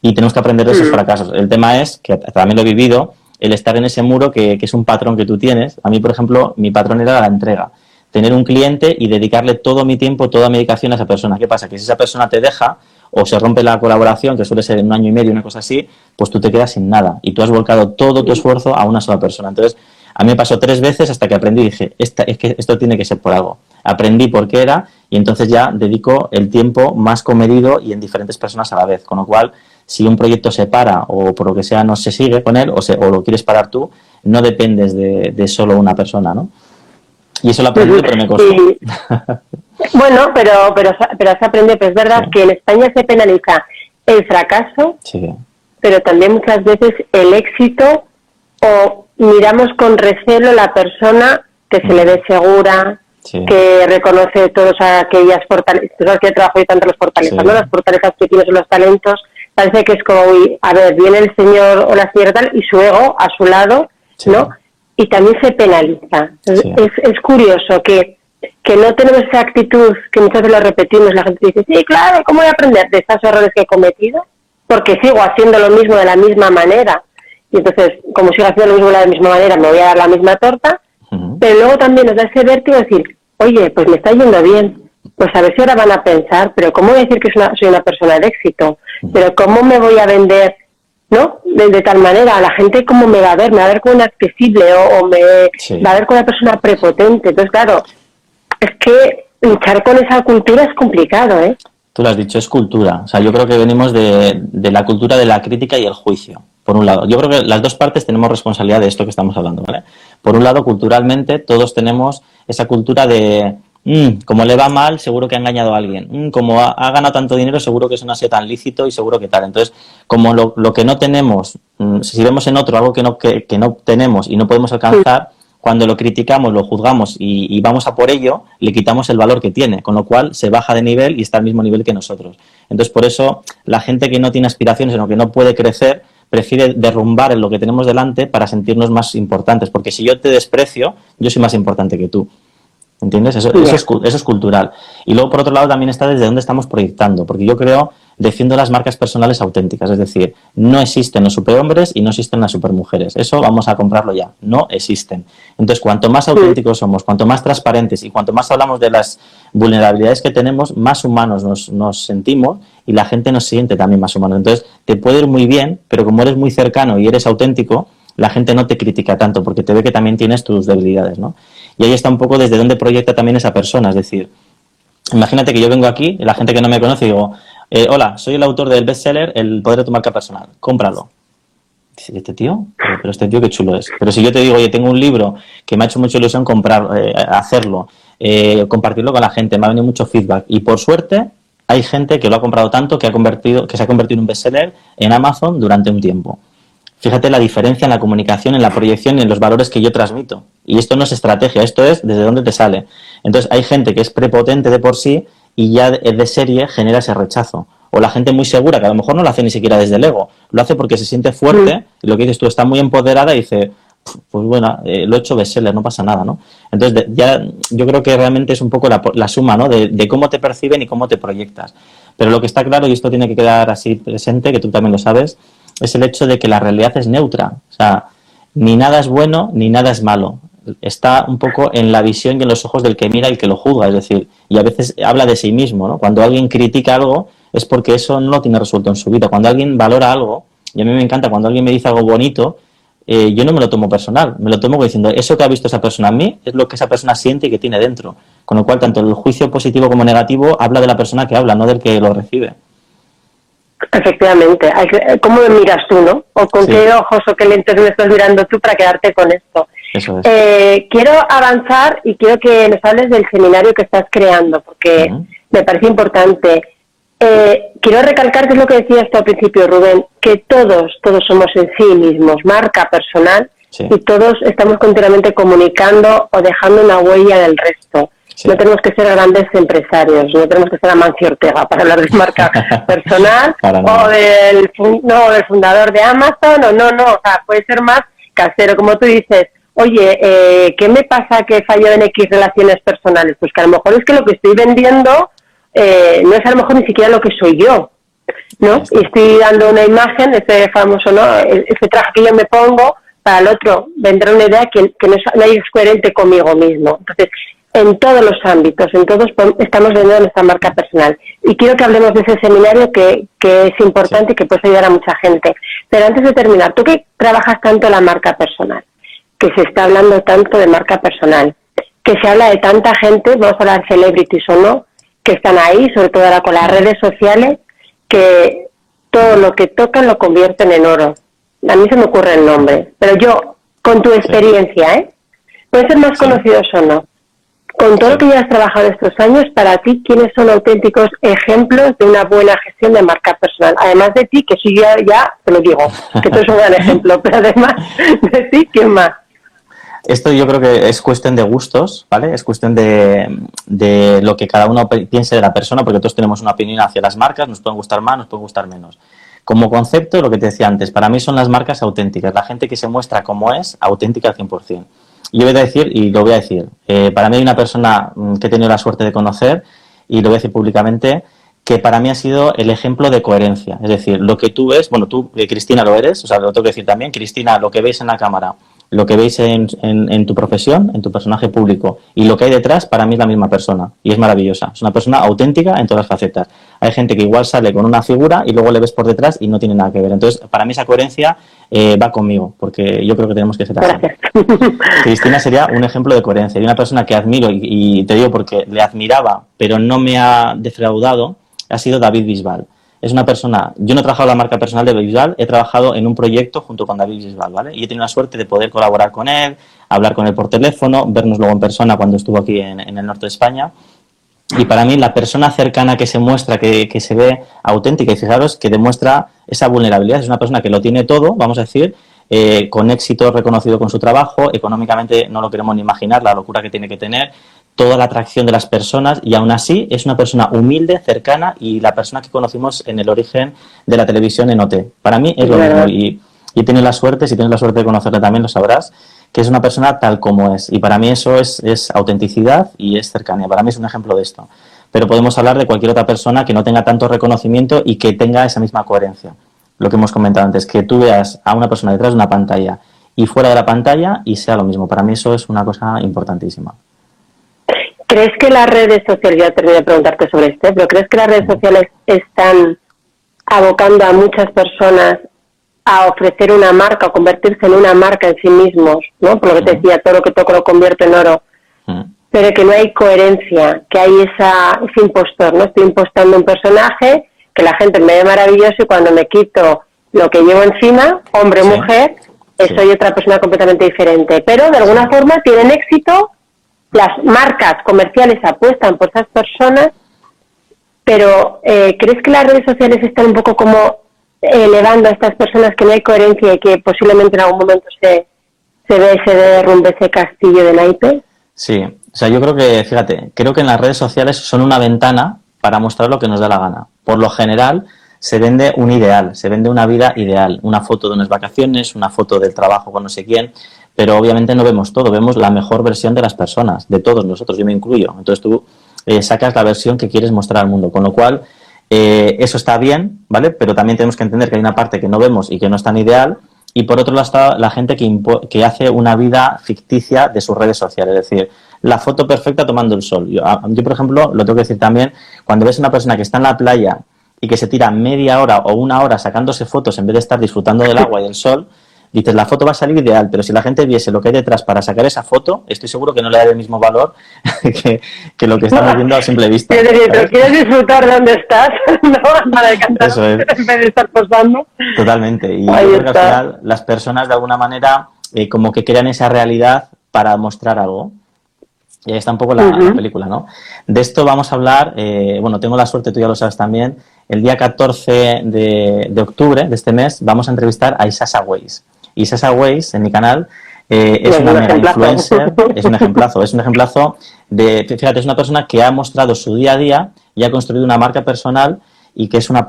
Y tenemos que aprender de esos mm. fracasos. El tema es, que también lo he vivido, el estar en ese muro que, es un patrón que tú tienes. A mí, por ejemplo, mi patrón era la entrega. Tener un cliente y dedicarle todo mi tiempo, toda mi dedicación a esa persona. ¿Qué pasa? Que si esa persona te deja o se rompe la colaboración, que suele ser en un año y medio, una cosa así, pues tú te quedas sin nada. Y tú has volcado todo tu esfuerzo a una sola persona. Entonces, a mí me pasó tres veces hasta que aprendí y dije, Esta, es que esto tiene que ser por algo. Aprendí por qué era y entonces ya dedico el tiempo más comedido y en diferentes personas a la vez. Con lo cual, si un proyecto se para o por lo que sea no se sigue con él o, o lo quieres parar tú, no dependes de, solo una persona, ¿no? Y eso lo aprendí, pero me costó. bueno, pero, pero, pero se aprende, pero es verdad que en España se penaliza el fracaso, pero también muchas veces el éxito o miramos con recelo la persona que se le ve segura, que reconoce todas aquellas fortalezas, que trabajo y tanto los fortalezas, ¿no? las fortalezas que tienes los talentos, parece que es como, a ver, viene el señor o la señora tal y su ego a su lado, ¿no? Y también se penaliza. Es, es curioso que, que no tenemos esa actitud que muchas veces lo repetimos, la gente dice, sí, claro, ¿cómo voy a aprender de estos errores que he cometido? Porque sigo haciendo lo mismo de la misma manera. Y entonces, como sigo haciendo lo mismo de la misma manera, me voy a dar la misma torta. Pero luego también nos da ese vértigo de decir, oye, pues me está yendo bien, pues a ver si ahora van a pensar, pero ¿cómo voy a decir que soy una persona de éxito? Pero ¿cómo me voy a vender, no? De, tal manera, la gente cómo me va a ver, me va a ver como una accesible o, me va a ver como una persona prepotente. Entonces, claro, es que luchar con esa cultura es complicado, ¿eh? Tú lo has dicho, es cultura. O sea, yo creo que venimos de, de la cultura de la crítica y el juicio por un lado. Yo creo que las dos partes tenemos responsabilidad de esto que estamos hablando, ¿vale? Por un lado, culturalmente, todos tenemos esa cultura de Mm, como le va mal, seguro que ha engañado a alguien. Mm, como ha, ganado tanto dinero, seguro que eso no ha sido tan lícito y seguro que tal. Entonces, como lo, que no tenemos, mm, si vemos en otro algo que no, que, no tenemos y no podemos alcanzar, cuando lo criticamos, lo juzgamos y, vamos a por ello, le quitamos el valor que tiene, con lo cual se baja de nivel y está al mismo nivel que nosotros. Entonces, por eso, la gente que no tiene aspiraciones, sino que no puede crecer, prefiere derrumbar en lo que tenemos delante para sentirnos más importantes. Porque si yo te desprecio, yo soy más importante que tú. ¿Entiendes? Eso, eso, es, eso, es, cultural. Y luego, por otro lado, también está desde dónde estamos proyectando, porque yo creo, defiendo las marcas personales auténticas, es decir, no existen los superhombres y no existen las supermujeres. Eso vamos a comprarlo ya, no existen. Entonces, cuanto más auténticos somos, cuanto más transparentes y cuanto más hablamos de las vulnerabilidades que tenemos, más humanos nos, nos sentimos y la gente nos siente también más humanos. Entonces, te puede ir muy bien, pero como eres muy cercano y eres auténtico, la gente no te critica tanto porque te ve que también tienes tus debilidades, ¿no? Y ahí está un poco desde dónde proyecta también esa persona. Es decir, imagínate que yo vengo aquí, la gente que no me conoce, digo, eh, hola, soy el autor del bestseller El poder de tu marca personal, cómpralo. Dice, ¿este tío? Pero, este tío qué chulo es. Pero si yo te digo, oye, tengo un libro que me ha hecho mucha ilusión comprar, eh, hacerlo, eh, compartirlo con la gente, me ha venido mucho feedback. Y por suerte, hay gente que lo ha comprado tanto que, ha convertido, que se ha convertido en un bestseller en Amazon durante un tiempo. Fíjate la diferencia en la comunicación, en la proyección y en los valores que yo transmito. Y esto no es estrategia, esto es desde dónde te sale. Entonces hay gente que es prepotente de por sí y ya de serie genera ese rechazo. O la gente muy segura, que a lo mejor no lo hace ni siquiera desde el ego, lo hace porque se siente fuerte y lo que dices tú está muy empoderada y dice, pues bueno, eh, lo he hecho bestseller, no pasa nada, ¿no? Entonces ya yo creo que realmente es un poco la, suma, ¿no? De, de, cómo te perciben y cómo te proyectas. Pero lo que está claro, y esto tiene que quedar así presente, que tú también lo sabes, es el hecho de que la realidad es neutra. O sea, ni nada es bueno ni nada es malo. Está un poco en la visión y en los ojos del que mira y el que lo juzga. Es decir, y a veces habla de sí mismo. ¿no? Cuando alguien critica algo, es porque eso no lo tiene resuelto en su vida. Cuando alguien valora algo, y a mí me encanta cuando alguien me dice algo bonito, eh, yo no me lo tomo personal, me lo tomo diciendo, eso que ha visto esa persona en mí es lo que esa persona siente y que tiene dentro. Con lo cual, tanto el juicio positivo como negativo habla de la persona que habla, no del que lo recibe. Efectivamente. ¿Cómo me miras tú, no? O con qué ojos o qué lentes me estás mirando tú para quedarte con esto. Eh, quiero avanzar y quiero que nos hables del seminario que estás creando, porque me parece importante. Eh, quiero recalcar que es lo que decías tú al principio, Rubén, que todos, todos somos en sí mismos marca personal y todos estamos continuamente comunicando o dejando una huella del resto. No tenemos que ser grandes empresarios, no tenemos que ser Amancio Ortega para hablar de marca personal o del, no, del fundador de Amazon o no, no, o sea, puede ser más casero, como tú dices, oye, eh, ¿qué me pasa que fallo en X relaciones personales? Pues que a lo mejor es que lo que estoy vendiendo eh, no es a lo mejor ni siquiera lo que soy yo, ¿no? Y estoy dando una imagen, ese famoso, ¿no? E-, ese traje que yo me pongo, para el otro vendrá una idea que, que no, es, no es coherente conmigo mismo. Entonces, en todos los ámbitos, en todos estamos vendiendo nuestra marca personal. Y quiero que hablemos de ese seminario que, que es importante y que puede ayudar a mucha gente. Pero antes de terminar, tú que trabajas tanto la marca personal, que se está hablando tanto de marca personal, que se habla de tanta gente, vamos a hablar de celebrities o no, que están ahí, sobre todo ahora con las redes sociales, que todo lo que tocan lo convierten en oro. A mí se me ocurre el nombre, pero yo, con tu experiencia, ¿eh? Puede ser más conocidos o no con todo lo que ya has trabajado estos años, para ti, ¿quiénes son auténticos ejemplos de una buena gestión de marca personal? Además de ti, que si ya, ya te lo digo, que tú eres un gran ejemplo, pero además de ti, ¿quién más? Esto yo creo que es cuestión de gustos, ¿vale? Es cuestión de, de, lo que cada uno piense de la persona, porque todos tenemos una opinión hacia las marcas, nos pueden gustar más, nos pueden gustar menos. Como concepto, lo que te decía antes, para mí son las marcas auténticas, la gente que se muestra como es, auténtica al 100% yo voy a decir, y lo voy a decir, eh, para mí hay una persona mm, que he tenido la suerte de conocer, y lo voy a decir públicamente, que para mí ha sido el ejemplo de coherencia. Es decir, lo que tú ves, bueno, tú, eh, Cristina, lo eres, o sea, lo tengo que decir también, Cristina, lo que veis en la cámara lo que veis en, en, tu profesión, en tu personaje público y lo que hay detrás, para mí es la misma persona y es maravillosa. Es una persona auténtica en todas las facetas. Hay gente que igual sale con una figura y luego le ves por detrás y no tiene nada que ver. Entonces, para mí esa coherencia eh, va conmigo, porque yo creo que tenemos que ser así. Cristina sería un ejemplo de coherencia y una persona que admiro y, y te digo porque le admiraba, pero no me ha defraudado, ha sido David Bisbal es una persona, yo no he trabajado la marca personal de Bisbal, he trabajado en un proyecto junto con David Bisbal, ¿vale? Y he tenido la suerte de poder colaborar con él, hablar con él por teléfono, vernos luego en persona cuando estuvo aquí en, el norte de España. Y para mí la persona cercana que se muestra, que, se ve auténtica, y fijaros que demuestra esa vulnerabilidad, es una persona que lo tiene todo, vamos a decir, eh, con éxito reconocido con su trabajo, económicamente no lo queremos ni imaginar, la locura que tiene que tener, toda la atracción de las personas y aún así es una persona humilde, cercana y la persona que conocimos en el origen de la televisión en OT. Para mí es lo mismo y, y tienes la suerte, si tienes la suerte de conocerle también lo sabrás, que es una persona tal como es y para mí eso es, es autenticidad y es cercanía. Para mí es un ejemplo de esto. Pero podemos hablar de cualquier otra persona que no tenga tanto reconocimiento y que tenga esa misma coherencia. Lo que hemos comentado antes, que tú veas a una persona detrás de una pantalla y fuera de la pantalla y sea lo mismo. Para mí eso es una cosa importantísima. ¿Crees que las redes sociales, ya terminé de preguntarte sobre esto, pero crees que las redes sociales están abocando a muchas personas a ofrecer una marca, o convertirse en una marca en sí mismos, ¿no? Por lo que te decía, todo lo que toco lo convierto en oro, pero que no hay coherencia, que hay esa, ese impostor, ¿no? Estoy impostando un personaje que la gente me ve maravilloso y cuando me quito lo que llevo encima, hombre o mujer, soy otra persona completamente diferente. Pero de alguna forma tienen éxito las marcas comerciales apuestan por esas personas, pero eh, ¿crees que las redes sociales están un poco como elevando a estas personas que no hay coherencia y que posiblemente en algún momento se, se ve ese derrumbe, ese castillo de naipes? Sí, o sea, yo creo que, fíjate, creo que en las redes sociales son una ventana para mostrar lo que nos da la gana. Por lo general, se vende un ideal, se vende una vida ideal, una foto de unas vacaciones, una foto del trabajo con no sé quién, pero obviamente no vemos todo, vemos la mejor versión de las personas, de todos nosotros, yo me incluyo. Entonces tú eh, sacas la versión que quieres mostrar al mundo, con lo cual eh, eso está bien, ¿vale? Pero también tenemos que entender que hay una parte que no vemos y que no es tan ideal, y por otro lado está la gente que, que hace una vida ficticia de sus redes sociales, es decir, la foto perfecta tomando el sol. Yo, yo, por ejemplo, lo tengo que decir también, cuando ves a una persona que está en la playa y que se tira media hora o una hora sacándose fotos en vez de estar disfrutando del agua y del sol, dices, la foto va a salir ideal, pero si la gente viese lo que hay detrás para sacar esa foto, estoy seguro que no le da el mismo valor que, lo que estamos viendo a simple vista. pero quieres disfrutar de donde estás, no para decantar Eso es. en vez de estar posando. Totalmente. Y yo creo que al final las personas de alguna manera eh, como que crean esa realidad para mostrar algo. Y ahí está un poco la, película, ¿no? De esto vamos a hablar, eh, bueno, tengo la suerte, tú ya lo sabes también, el día 14 de, de octubre de este mes vamos a entrevistar a Isasa Weiss. Y Sasa Weiss, en mi canal, eh, es una mega influencer, es un ejemplazo, es un ejemplazo de, fíjate, es una persona que ha mostrado su día a día y ha construido una marca personal y que es una,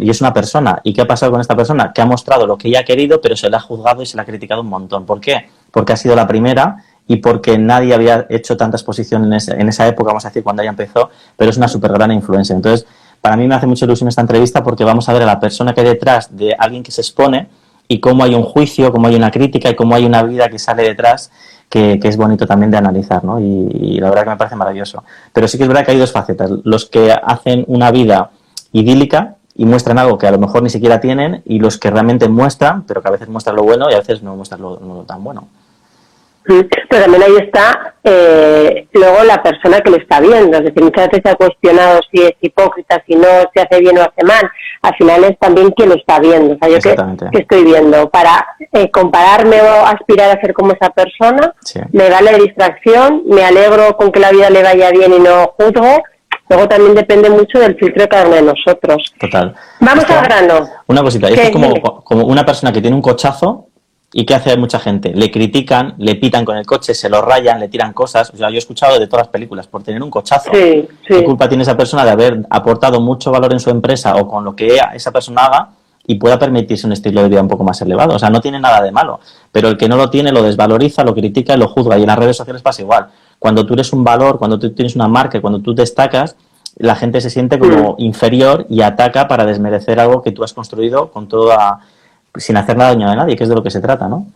y es una persona. ¿Y qué ha pasado con esta persona? Que ha mostrado lo que ella ha querido, pero se le ha juzgado y se le ha criticado un montón. ¿Por qué? Porque ha sido la primera y porque nadie había hecho tanta exposición en, en esa época, vamos a decir, cuando ella empezó, pero es una súper gran influencia. Entonces, para mí me hace mucha ilusión esta entrevista porque vamos a ver a la persona que hay detrás de alguien que se expone y cómo hay un juicio, cómo hay una crítica y cómo hay una vida que sale detrás que, es bonito también de analizar, ¿no? Y, la verdad que me parece maravilloso. Pero sí que es verdad que hay dos facetas. Los que hacen una vida idílica y muestran algo que a lo mejor ni siquiera tienen y los que realmente muestran, pero que a veces muestran lo bueno y a veces no muestran lo, lo tan bueno. Pero también ahí está eh, luego la persona que lo está viendo. Es decir, muchas veces se ha cuestionado si es hipócrita, si no, si hace bien o hace mal. Al final es también quien lo está viendo. O sea, yo que, estoy viendo. Para eh, compararme o aspirar a ser como esa persona, me da la distracción, me alegro con que la vida le vaya bien y no juzgo. Luego también depende mucho del filtro de cada uno de nosotros. Total. Vamos al grano. Una cosita, es como, como una persona que tiene un cochazo ¿Y qué hace mucha gente? Le critican, le pitan con el coche, se lo rayan, le tiran cosas. O sea, yo he escuchado de todas las películas por tener un cochazo. Sí, ¿Qué culpa tiene esa persona de haber aportado mucho valor en su empresa o con lo que esa persona haga y pueda permitirse un estilo de vida un poco más elevado? O sea, no tiene nada de malo. Pero el que no lo tiene lo desvaloriza, lo critica y lo juzga. Y en las redes sociales pasa igual. Cuando tú eres un valor, cuando tú tienes una marca, cuando tú destacas, la gente se siente como mm. inferior y ataca para desmerecer algo que tú has construido con toda sin hacer nada daño a nadie, que es de lo que se trata, ¿no?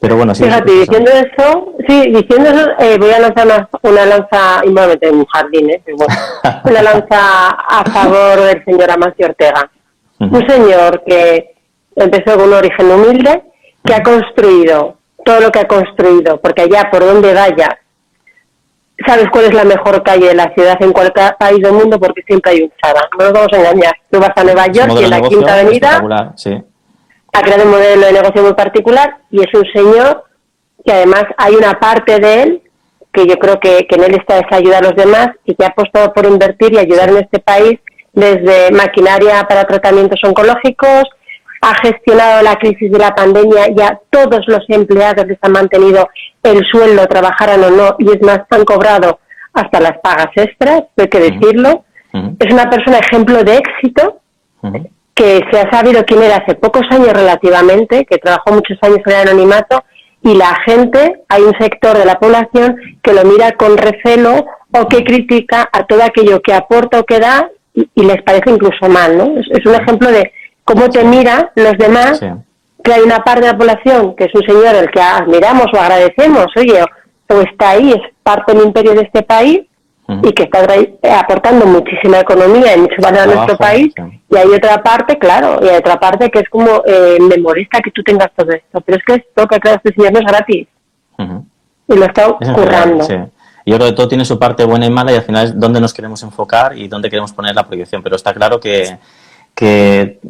Pero bueno, sí. Fíjate, diciendo eso, sí, diciendo eso, eh, voy a lanzar una, lanza, y me voy a meter en un jardín, ¿eh? una lanza a favor del señor Amancio Ortega. Un señor que empezó con un origen humilde, que ha construido todo lo que ha construido, porque allá por donde vaya, sabes cuál es la mejor calle de la ciudad en cualquier país del mundo, porque siempre hay un Zara. No nos vamos a engañar. Tú vas a Nueva York y en la Quinta Avenida. Sí ha creado un modelo de negocio muy particular y es un señor que además hay una parte de él que yo creo que, en él está es ayudar a los demás y que ha apostado por invertir y ayudar en este país desde maquinaria para tratamientos oncológicos, ha gestionado la crisis de la pandemia y a todos los empleados les han mantenido el sueldo, trabajaran o no, y es más, han cobrado hasta las pagas extras, hay que decirlo. Es una persona ejemplo de éxito, que se ha sabido quién era hace pocos años relativamente, que trabajó muchos años en el anonimato, y la gente, hay un sector de la población que lo mira con recelo o que critica a todo aquello que aporta o que da y, les parece incluso mal, ¿no? Es, un ejemplo de cómo te mira los demás, que hay una parte de la población que es un señor al que admiramos o agradecemos, oye, o está ahí, es parte del imperio de este país, y que está aportando muchísima economía y mucho valor a nuestro país. Y hay otra parte, claro, y hay otra parte que es como eh, me molesta que tú tengas todo esto. Pero es que esto que creado este señor no es gratis. Y lo está currando. Sí. Y yo creo que todo tiene su parte buena y mala y al final es dónde nos queremos enfocar y dónde queremos poner la proyección. Pero está claro que, que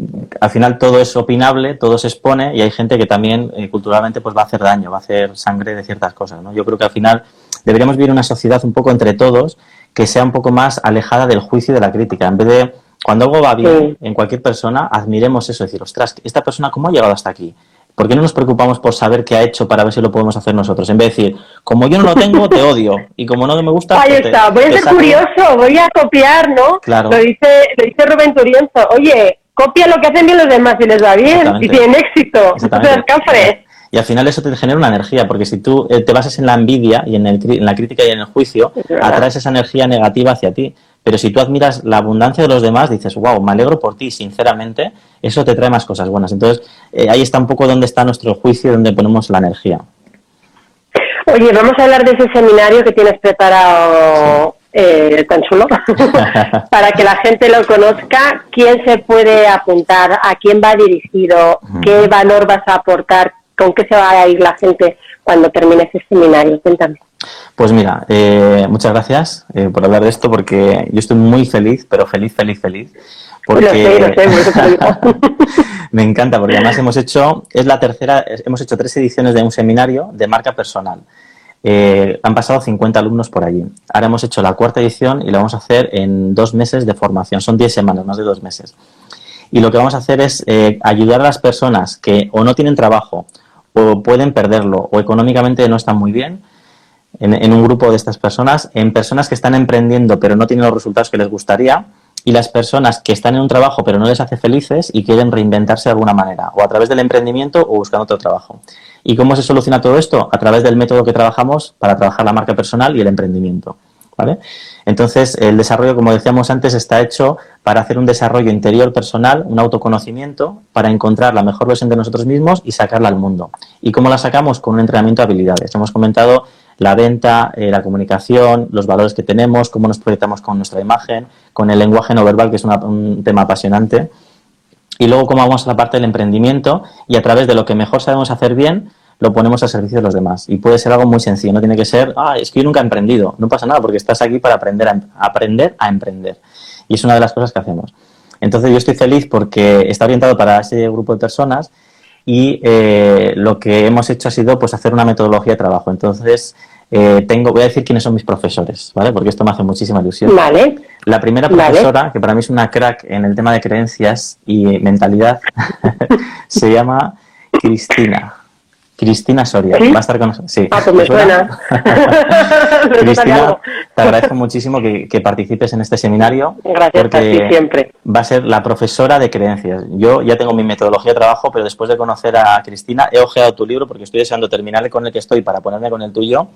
al final todo es opinable, todo se expone y hay gente que también eh, culturalmente pues va a hacer daño, va a hacer sangre de ciertas cosas. ¿no? Yo creo que al final deberíamos vivir una sociedad un poco entre todos que sea un poco más alejada del juicio y de la crítica. En vez de, cuando algo va bien en cualquier persona, admiremos eso, decir, ostras, esta persona, ¿cómo ha llegado hasta aquí? ¿Por qué no nos preocupamos por saber qué ha hecho para ver si lo podemos hacer nosotros? En vez de decir, como yo no lo tengo, te odio. Y como no me gusta. Ahí pues está, voy a ser curioso, voy a copiar, ¿no? Claro. Lo dice, lo dice Rubén Turienzo. Oye, copia lo que hacen bien los demás y les va bien. Y tienen éxito. cafres. Y al final eso te genera una energía, porque si tú eh, te basas en la envidia y en, el, en la crítica y en el juicio, atraes esa energía negativa hacia ti. Pero si tú admiras la abundancia de los demás, dices, wow, me alegro por ti, sinceramente, eso te trae más cosas buenas. Entonces, eh, ahí está un poco donde está nuestro juicio, donde ponemos la energía. Oye, vamos a hablar de ese seminario que tienes preparado eh, tan chulo, para que la gente lo conozca, quién se puede apuntar, a quién va dirigido, qué valor vas a aportar, con qué se va a ir la gente cuando termine ese seminario. Cuéntame. Pues mira, eh, muchas gracias eh, por hablar de esto, porque yo estoy muy feliz, pero feliz, feliz, feliz. Porque me encanta, porque además hemos hecho, es la tercera, hemos hecho tres ediciones de un seminario de marca personal. Eh, han pasado 50 alumnos por allí. Ahora hemos hecho la cuarta edición y lo vamos a hacer en dos meses de formación. Son 10 semanas, más de dos meses. Y lo que vamos a hacer es ayudar a las personas que o no tienen trabajo, o pueden perderlo, o económicamente no están muy bien, en, un grupo de estas personas, en personas que están emprendiendo pero no tienen los resultados que les gustaría, y las personas que están en un trabajo pero no les hace felices y quieren reinventarse de alguna manera, o a través del emprendimiento o buscando otro trabajo. ¿Y cómo se soluciona todo esto? A través del método que trabajamos para trabajar la marca personal y el emprendimiento. ¿Vale? Entonces, el desarrollo, como decíamos antes, está hecho para hacer un desarrollo interior personal, un autoconocimiento, para encontrar la mejor versión de nosotros mismos y sacarla al mundo. ¿Y cómo la sacamos? Con un entrenamiento de habilidades. Hemos comentado la venta, eh, la comunicación, los valores que tenemos, cómo nos proyectamos con nuestra imagen, con el lenguaje no verbal, que es un tema apasionante. Y luego cómo vamos a la parte del emprendimiento y a través de lo que mejor sabemos hacer bien, lo ponemos al servicio de los demás. Y puede ser algo muy sencillo, no tiene que ser, ah, es que yo nunca he emprendido. No pasa nada, porque estás aquí para aprender a, em-, aprender a emprender. Y es una de las cosas que hacemos. Entonces yo estoy feliz porque está orientado para ese grupo de personas y eh, lo que hemos hecho ha sido pues hacer una metodología de trabajo. Entonces, eh, tengo, voy a decir quiénes son mis profesores, ¿vale? Porque esto me hace muchísima ilusión. Vale. La primera profesora, que para mí es una crack en el tema de creencias y mentalidad, se llama Cristina. Cristina Soria, va a estar con nosotros. Sí. Ah, pues me suena. Cristina, te agradezco muchísimo que, participes en este seminario. Gracias porque siempre. Va a ser la profesora de creencias. Yo ya tengo mi metodología de trabajo, pero después de conocer a Cristina, he ojeado tu libro porque estoy deseando terminar con el que estoy para ponerme con el tuyo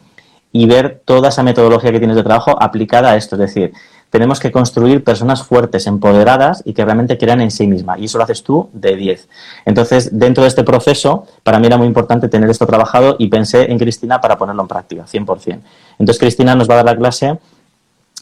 y ver toda esa metodología que tienes de trabajo aplicada a esto. Es decir, tenemos que construir personas fuertes, empoderadas y que realmente crean en sí misma. Y eso lo haces tú de 10. Entonces, dentro de este proceso, para mí era muy importante tener esto trabajado y pensé en Cristina para ponerlo en práctica, 100%. Entonces, Cristina nos va a dar la clase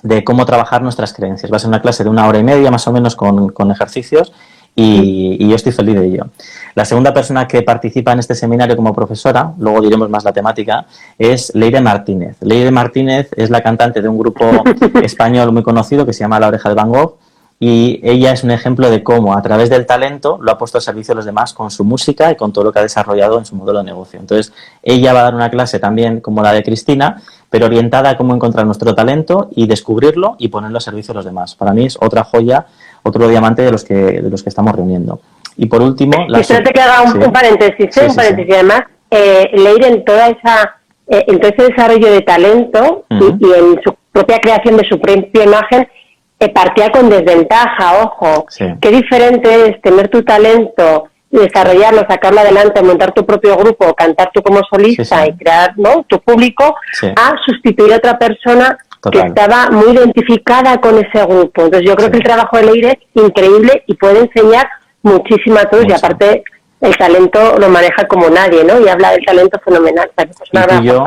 de cómo trabajar nuestras creencias. Va a ser una clase de una hora y media más o menos con, con ejercicios y, yo estoy feliz de ello. La segunda persona que participa en este seminario como profesora, luego diremos más la temática, es Leire Martínez. Leire Martínez es la cantante de un grupo español muy conocido que se llama La Oreja de Van Gogh y ella es un ejemplo de cómo a través del talento lo ha puesto al servicio de los demás con su música y con todo lo que ha desarrollado en su modelo de negocio. Entonces, ella va a dar una clase también como la de Cristina, pero orientada a cómo encontrar nuestro talento y descubrirlo y ponerlo al servicio de los demás. Para mí es otra joya otro diamante de los que, de los que estamos reuniendo. Y por último... La... te que haga un, paréntesis, ¿eh? un paréntesis. además, eh, leer en toda esa eh, en todo ese desarrollo de talento y, en su propia creación de su propia imagen, eh, partía con desventaja, ojo. Qué diferente es tener tu talento, desarrollarlo, sacarlo adelante, montar tu propio grupo, cantar tú como solista y crear ¿no? tu público, a sustituir a otra persona que estaba muy identificada con ese grupo. Entonces yo creo que el trabajo de Leire es increíble y puede enseñar muchísimo a todos y aparte el talento lo maneja como nadie, ¿no? Y habla del talento fenomenal. y yo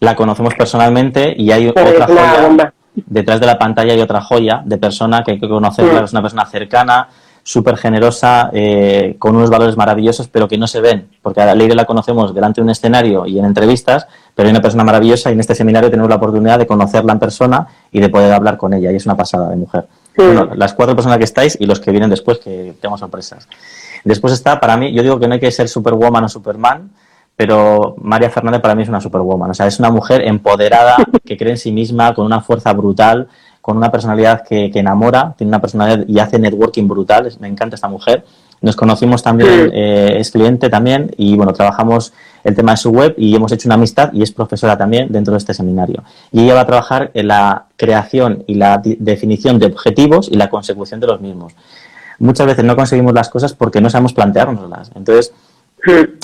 la conocemos personalmente y hay otra joya. Detrás de la pantalla hay otra joya de persona que hay que conocerla, es una persona cercana, súper generosa, eh, con unos valores maravillosos, pero que no se ven, porque a Leire la conocemos delante de un escenario y en entrevistas, pero hay una persona maravillosa y en este seminario tenemos la oportunidad de conocerla en persona y de poder hablar con ella, y es una pasada de mujer. las cuatro personas que estáis y los que vienen después, que tenemos sorpresas. Después está, para mí, yo digo que no hay que ser superwoman o superman, pero María Fernández para mí es una superwoman, o sea, es una mujer empoderada, que cree en sí misma, con una fuerza brutal, con una personalidad que, enamora, tiene una personalidad y hace networking brutal, me encanta esta mujer. Nos conocimos también, eh, es cliente también y bueno, trabajamos el tema de su web y hemos hecho una amistad y es profesora también dentro de este seminario. Y ella va a trabajar en la creación y la definición de objetivos y la consecución de los mismos. Muchas veces no conseguimos las cosas porque no sabemos planteárnoslas. Entonces,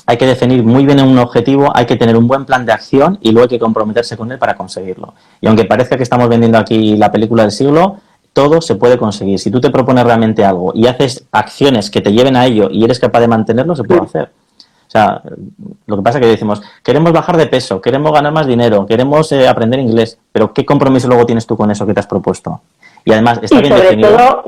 hay que definir muy bien un objetivo, hay que tener un buen plan de acción y luego hay que comprometerse con él para conseguirlo. Y aunque parezca que estamos vendiendo aquí la película del siglo, todo se puede conseguir. Si tú te propones realmente algo y haces acciones que te lleven a ello y eres capaz de mantenerlo, se puede hacer. sea, lo que pasa es que decimos, queremos bajar de peso, queremos ganar más dinero, queremos eh, aprender inglés, pero ¿qué compromiso luego tienes tú con eso que te has propuesto? Y además, está bien sobre definido. Todo,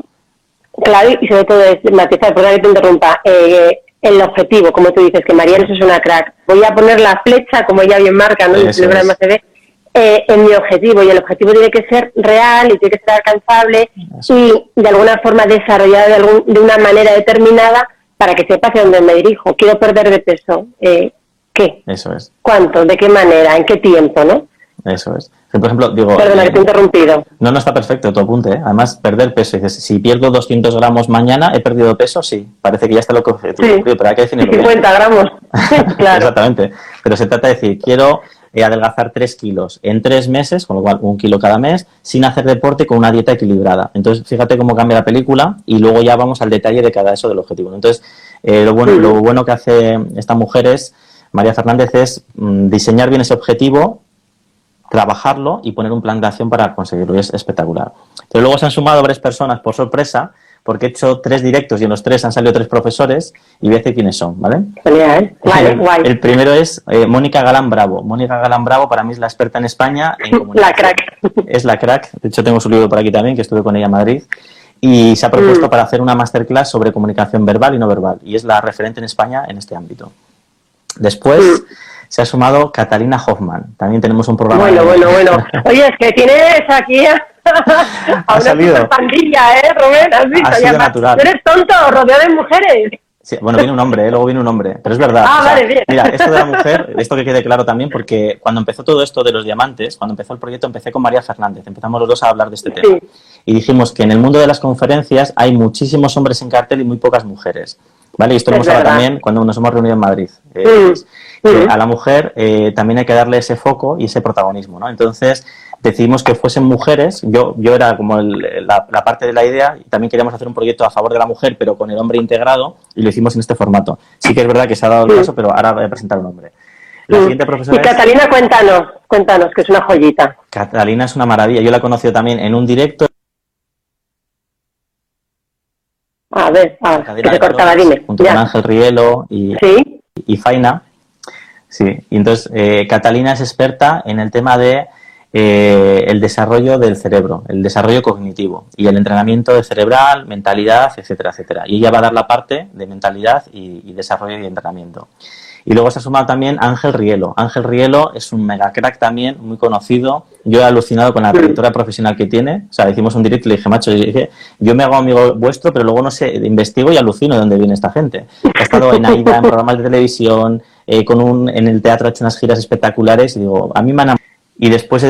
claro, y sobre todo, es, matizar, perdón que te interrumpa, eh, el objetivo, como tú dices, que Mariana es una crack. Voy a poner la flecha, como ella bien marca, ¿no? Eso el programa se ve, eh, en mi objetivo. Y el objetivo tiene que ser real y tiene que ser alcanzable y de alguna forma desarrollado de, algún- de una manera determinada para que sepa hacia dónde me dirijo. Quiero perder de peso. Eh, ¿Qué? Eso es, ¿Cuánto? ¿De qué manera? ¿En qué tiempo? ¿no? eso es. Por ejemplo, digo... Perdona que te he eh, interrumpido. No, no está perfecto tu apunte. ¿eh? Además, perder peso. Dices, si pierdo 200 gramos mañana, ¿he perdido peso? Sí. Parece que ya está lo que Sí. pero hay que definirlo bien. 50 gramos. claro. Exactamente. Pero se trata de decir, quiero eh, adelgazar 3 kilos en 3 meses, con lo cual un kilo cada mes, sin hacer deporte con una dieta equilibrada. Entonces, fíjate cómo cambia la película y luego ya vamos al detalle de cada eso del objetivo. Entonces, eh, lo, bueno, Sí. lo bueno que hace esta mujer es, María Fernández, es mm, diseñar bien ese objetivo, trabajarlo y poner un plan de acción para conseguirlo. Y es espectacular. Pero luego se han sumado varias personas por sorpresa, porque he hecho tres directos y en los tres han salido tres profesores y voy a decir quiénes son, ¿vale? Genial. Vale, el, guay. el primero es eh, Mónica Galán Bravo. Mónica Galán Bravo para mí es la experta en España en comunicación. La crack. Es la crack. De hecho, tengo su libro por aquí también, que estuve con ella en Madrid. Y se ha propuesto Mm. para hacer una masterclass sobre comunicación verbal y no verbal. Y es la referente en España en este ámbito. Después Mm. Se ha sumado Catalina Hoffman. También tenemos un programa. Bueno, de- bueno, bueno. Oye, es que tienes aquí a, a una pandilla, ¿eh, Rubén? ¿Has visto? Ha sido Y además, natural. eres tonto, rodeado de mujeres. Sí, bueno, viene un hombre, ¿eh? luego viene un hombre, pero es verdad. Ah, vale, bien. Mira, esto de la mujer, esto que quede claro también, porque cuando empezó todo esto de los diamantes, cuando empezó el proyecto, empecé con María Fernández, empezamos los dos a hablar de este tema. Sí. Y dijimos que en el mundo de las conferencias hay muchísimos hombres en cartel y muy pocas mujeres. ¿Vale? Y esto lo hemos hablado también cuando nos hemos reunido en Madrid. Eh, Mm, mm. a la mujer eh, también hay que darle ese foco y ese protagonismo, ¿no? Entonces decidimos que fuesen mujeres, yo, yo era como el- la, la parte de la idea y también queríamos hacer un proyecto a favor de la mujer pero con el hombre integrado y lo hicimos en este formato. Sí que es verdad que se ha dado el Sí. caso, pero ahora voy a presentar un hombre. La Mm. Y es Catalina, cuéntanos, cuéntanos, que es una joyita. Catalina, es una maravilla. Yo la he conocido también en un directo. A ver, ah, que Cadena se cortaba, dime. Junto con. Ángel Rielo y, Sí, y Faina. Sí, y entonces eh, Catalina es experta en el tema de eh, el desarrollo del cerebro, el desarrollo cognitivo y el entrenamiento cerebral, mentalidad, etcétera, etcétera. Y ella va a dar la parte de mentalidad y, y desarrollo y entrenamiento. Y luego se ha sumado también Ángel Rielo. Ángel Rielo es un mega crack también, muy conocido. Yo he alucinado con la trayectoria profesional que tiene. O sea, hicimos un directo y le dije, macho, yo, dije, yo me hago amigo vuestro, pero luego no sé, investigo y alucino de dónde viene esta gente. Ha estado en AIDA, en programas de televisión, eh, con un, en el teatro ha hecho unas giras espectaculares y digo, a mí me han... Y después he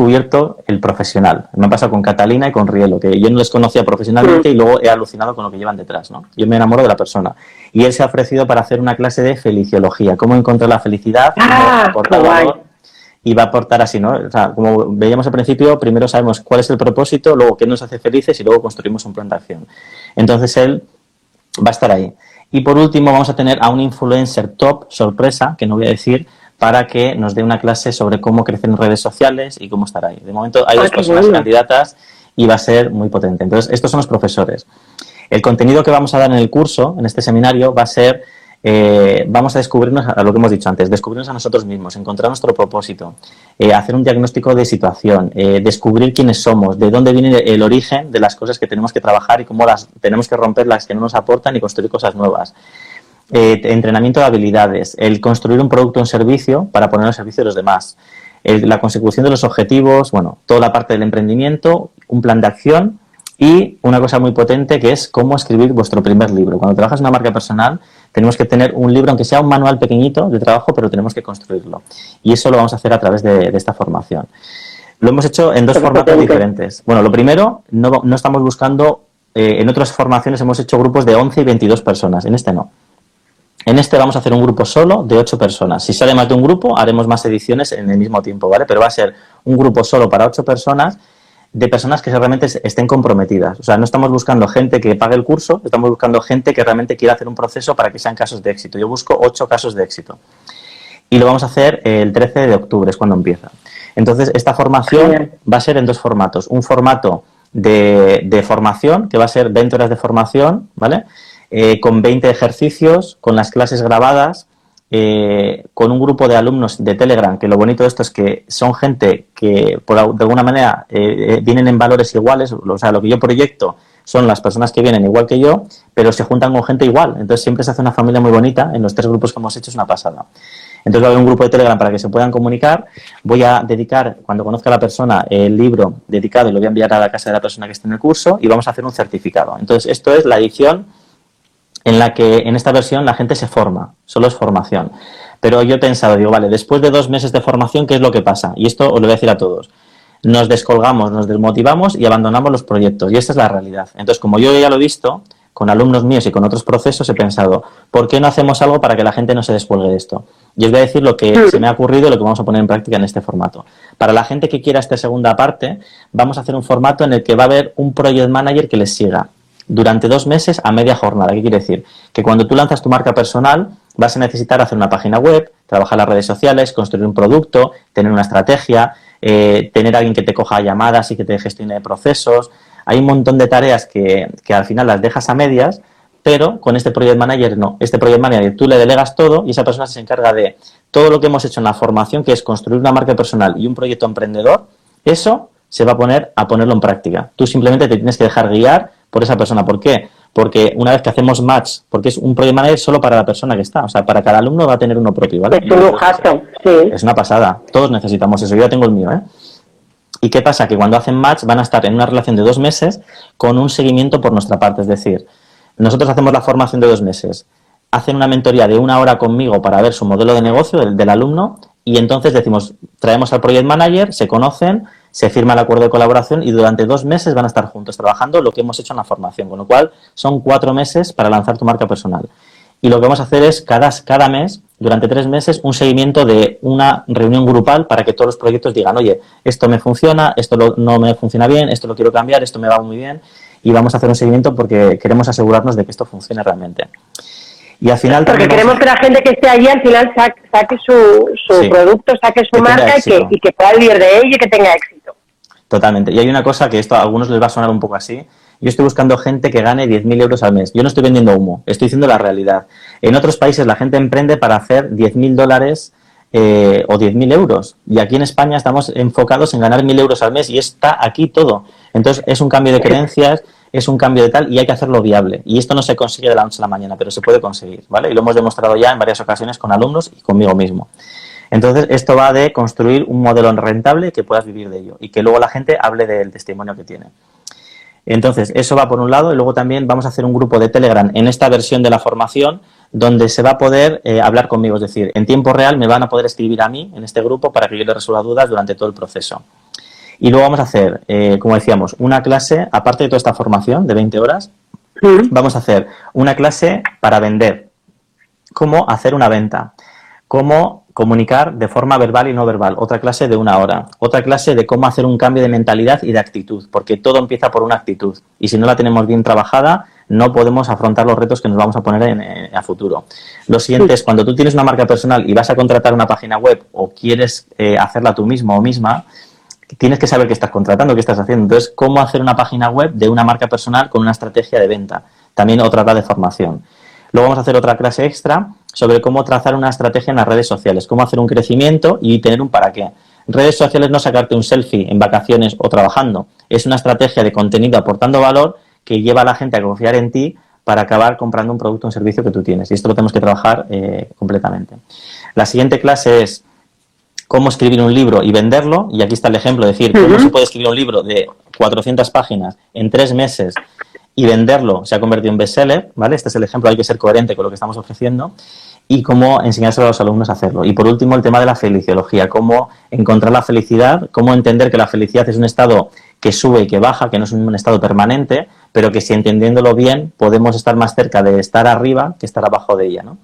descubierto el profesional. Me ha pasado con Catalina y con Rielo, que yo no les conocía profesionalmente y luego he alucinado con lo que llevan detrás, ¿no? Yo me enamoro de la persona. Y él se ha ofrecido para hacer una clase de feliciología, cómo encontrar la felicidad, Ah, y va a aportar así, ¿no? O sea, como veíamos al principio, primero sabemos cuál es el propósito, luego qué nos hace felices y luego construimos un plan de acción. Entonces él va a estar ahí. Y por último vamos a tener a un influencer top, sorpresa, que no voy a decir, para que nos dé una clase sobre cómo crecer en redes sociales y cómo estar ahí. De momento hay dos personas bueno. candidatas y va a ser muy potente. Entonces, estos son los profesores. El contenido que vamos a dar en el curso, en este seminario, va a ser, eh, vamos a descubrirnos a lo que hemos dicho antes, descubrirnos a nosotros mismos, encontrar nuestro propósito, eh, hacer un diagnóstico de situación, eh, descubrir quiénes somos, de dónde viene el origen de las cosas que tenemos que trabajar y cómo las tenemos que romper las que no nos aportan y construir cosas nuevas. Eh, entrenamiento de habilidades, el construir un producto o un servicio para ponerlo al servicio de los demás, el- la consecución de los objetivos, bueno, toda la parte del emprendimiento, un plan de acción y una cosa muy potente que es cómo escribir vuestro primer libro. Cuando trabajas en una marca personal, tenemos que tener un libro, aunque sea un manual pequeñito de trabajo, pero tenemos que construirlo. Y eso lo vamos a hacer a través de, de esta formación. Lo hemos hecho en dos formatos diferentes. Bueno, lo primero, no, no estamos buscando, eh, en otras formaciones hemos hecho grupos de 11 y 22 personas, en este no. En este vamos a hacer un grupo solo de 8 personas. Si sale más de un grupo, haremos más ediciones en el mismo tiempo, ¿vale? Pero va a ser un grupo solo para 8 personas de personas que realmente es- estén comprometidas. O sea, no estamos buscando gente que pague el curso, estamos buscando gente que realmente quiera hacer un proceso para que sean casos de éxito. Yo busco 8 casos de éxito. Y lo vamos a hacer el 13 de octubre, es cuando empieza. Entonces, esta formación va a ser en dos formatos. Un formato de, de formación, que va a ser 20 horas de formación, ¿vale? Eh, con 20 ejercicios, con las clases grabadas, eh, con un grupo de alumnos de Telegram, que lo bonito de esto es que son gente que por, de alguna manera eh, vienen en valores iguales, o sea, lo que yo proyecto son las personas que vienen igual que yo, pero se juntan con gente igual. Entonces siempre se hace una familia muy bonita. En los tres grupos que hemos hecho es una pasada. Entonces va a haber un grupo de Telegram para que se puedan comunicar. Voy a dedicar, cuando conozca a la persona, el libro dedicado y lo voy a enviar a la casa de la persona que esté en el curso y vamos a hacer un certificado. Entonces esto es la edición en la que en esta versión la gente se forma, solo es formación. Pero yo he pensado, digo, vale, después de dos meses de formación, ¿qué es lo que pasa? Y esto os lo voy a decir a todos nos descolgamos, nos desmotivamos y abandonamos los proyectos. Y esta es la realidad. Entonces, como yo ya lo he visto, con alumnos míos y con otros procesos, he pensado, ¿por qué no hacemos algo para que la gente no se descuelgue de esto? Y os voy a decir lo que se me ha ocurrido y lo que vamos a poner en práctica en este formato. Para la gente que quiera esta segunda parte, vamos a hacer un formato en el que va a haber un project manager que les siga durante dos meses a media jornada. ¿Qué quiere decir? Que cuando tú lanzas tu marca personal, vas a necesitar hacer una página web, trabajar las redes sociales, construir un producto, tener una estrategia, eh, tener alguien que te coja llamadas y que te gestione procesos. Hay un montón de tareas que, que al final las dejas a medias, pero con este Project Manager no. Este Project Manager tú le delegas todo y esa persona se encarga de todo lo que hemos hecho en la formación, que es construir una marca personal y un proyecto emprendedor, eso se va a poner a ponerlo en práctica. Tú simplemente te tienes que dejar guiar por esa persona. ¿Por qué? porque una vez que hacemos match, porque es un project manager solo para la persona que está, o sea, para cada alumno va a tener uno propio, ¿vale? Es un sí. Es una pasada, todos necesitamos eso, yo ya tengo el mío, ¿eh? ¿Y qué pasa? Que cuando hacen match van a estar en una relación de dos meses con un seguimiento por nuestra parte, es decir, nosotros hacemos la formación de dos meses, hacen una mentoría de una hora conmigo para ver su modelo de negocio del, del alumno y entonces decimos, traemos al project manager, se conocen, se firma el acuerdo de colaboración y durante dos meses van a estar juntos trabajando lo que hemos hecho en la formación, con lo cual son cuatro meses para lanzar tu marca personal. Y lo que vamos a hacer es cada, cada mes, durante tres meses, un seguimiento de una reunión grupal para que todos los proyectos digan, oye, esto me funciona, esto no me funciona bien, esto lo quiero cambiar, esto me va muy bien, y vamos a hacer un seguimiento porque queremos asegurarnos de que esto funcione realmente. Y al final Porque queremos que la gente que esté allí al final saque, su, su producto, saque su marca y que, y que pueda vivir de ello y que tenga éxito. Totalmente. Y hay una cosa que esto a algunos les va a sonar un poco así. Yo estoy buscando gente que gane 10.000 euros al mes. Yo no estoy vendiendo humo, estoy diciendo la realidad. En otros países la gente emprende para hacer 10.000 dólares eh, o 10.000 euros. Y aquí en España estamos enfocados en ganar 1.000 euros al mes y está aquí todo. Entonces es un cambio de creencias, es un cambio de tal y hay que hacerlo viable. Y esto no se consigue de la noche a la mañana, pero se puede conseguir, ¿vale? Y lo hemos demostrado ya en varias ocasiones con alumnos y conmigo mismo. Entonces, esto va de construir un modelo rentable que puedas vivir de ello y que luego la gente hable del testimonio que tiene. Entonces, eso va por un lado y luego también vamos a hacer un grupo de Telegram en esta versión de la formación donde se va a poder eh, hablar conmigo, es decir, en tiempo real me van a poder escribir a mí en este grupo para que yo les resuelva dudas durante todo el proceso. Y luego vamos a hacer, eh, como decíamos, una clase, aparte de toda esta formación de 20 horas, vamos a hacer una clase para vender, cómo hacer una venta, cómo comunicar de forma verbal y no verbal, otra clase de una hora, otra clase de cómo hacer un cambio de mentalidad y de actitud, porque todo empieza por una actitud y si no la tenemos bien trabajada no podemos afrontar los retos que nos vamos a poner en, a futuro. Lo siguiente es cuando tú tienes una marca personal y vas a contratar una página web o quieres eh, hacerla tú mismo o misma, tienes que saber qué estás contratando, qué estás haciendo. Entonces, cómo hacer una página web de una marca personal con una estrategia de venta. También otra de formación. Luego vamos a hacer otra clase extra sobre cómo trazar una estrategia en las redes sociales, cómo hacer un crecimiento y tener un para qué. Redes sociales no sacarte un selfie en vacaciones o trabajando, es una estrategia de contenido aportando valor que lleva a la gente a confiar en ti para acabar comprando un producto o un servicio que tú tienes. Y esto lo tenemos que trabajar eh, completamente. La siguiente clase es cómo escribir un libro y venderlo. Y aquí está el ejemplo, de decir, cómo se puede escribir un libro de 400 páginas en tres meses y venderlo se ha convertido en bestseller, ¿vale? Este es el ejemplo, hay que ser coherente con lo que estamos ofreciendo y cómo enseñárselo a los alumnos a hacerlo. Y por último, el tema de la feliciología, cómo encontrar la felicidad, cómo entender que la felicidad es un estado que sube y que baja, que no es un estado permanente, pero que si entendiéndolo bien podemos estar más cerca de estar arriba que estar abajo de ella, ¿no?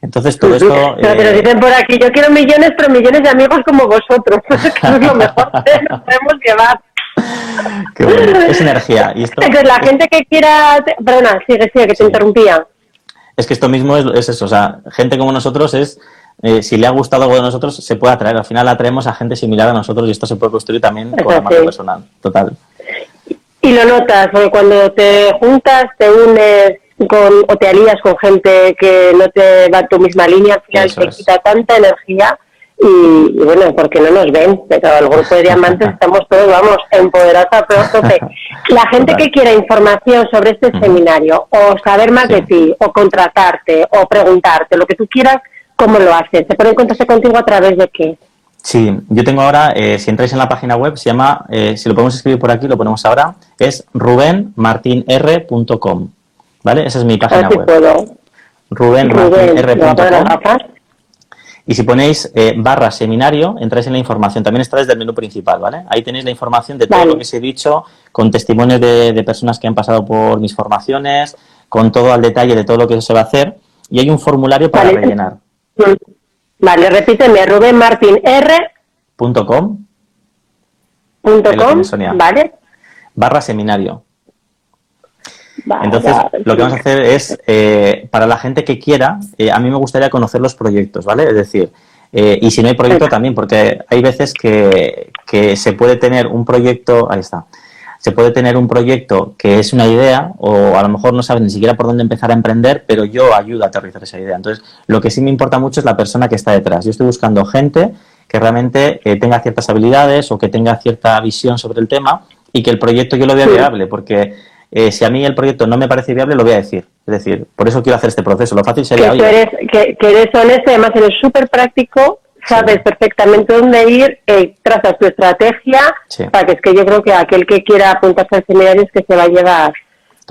Entonces todo esto... Pero, eh... dicen por aquí, yo quiero millones, pero millones de amigos como vosotros, que es lo mejor que nos podemos llevar. Es energía. Y esto, Entonces, la gente que quiera. Perdona, sigue, sigue, que te interrumpía. Es que esto mismo es, eso. O sea, gente como nosotros es. Eh, si le ha gustado algo de nosotros, se puede atraer. Al final atraemos a gente similar a nosotros y esto se puede construir también con la marca personal. Total. Y lo notas, porque cuando te juntas, te unes con, o te alías con gente que no te va a tu misma línea, al final te quita tanta energía y, bueno, porque no nos ven, pero el grupo de diamantes estamos todos, vamos, empoderados a tope. La gente que quiera información sobre este seminario, o saber más de ti, o contratarte, o preguntarte, lo que tú quieras, ¿cómo lo haces? ¿Se puede encontrarse contigo a través de qué? Sí, yo tengo ahora, eh, si entráis en la página web, se llama, eh, si lo podemos escribir por aquí, lo ponemos ahora, es rubenmartinr.com. ¿Vale? Esa es mi página web. Rubenmartinr.com. Y si ponéis eh, barra seminario, entráis en la información. También está desde el menú principal, ¿vale? Ahí tenéis la información de todo lo que os he dicho, con testimonios de, personas que han pasado por mis formaciones, con todo al detalle de todo lo que se va a hacer. Y hay un formulario para rellenar. Vale, repíteme, rubenmartinr.com. Vale. Barra seminario. Entonces, lo que vamos a hacer es, eh, para la gente que quiera, eh, a mí me gustaría conocer los proyectos, ¿vale? Es decir, eh, y si no hay proyecto también, porque hay veces que, que se puede tener un proyecto, ahí está, se puede tener un proyecto que es una idea o a lo mejor no sabes ni siquiera por dónde empezar a emprender, pero yo ayudo a aterrizar esa idea. Entonces, lo que sí me importa mucho es la persona que está detrás. Yo estoy buscando gente que realmente eh, tenga ciertas habilidades o que tenga cierta visión sobre el tema y que el proyecto yo lo vea viable, porque eh, si a mí el proyecto no me parece viable, lo voy a decir. Es decir, por eso quiero hacer este proceso. Lo fácil sería... Que, eres, que, que eres honesto, además eres súper práctico sabes perfectamente dónde ir, eh, trazas tu estrategia, para que es que yo creo que aquel que quiera apuntarse al seminario es que se va a llevar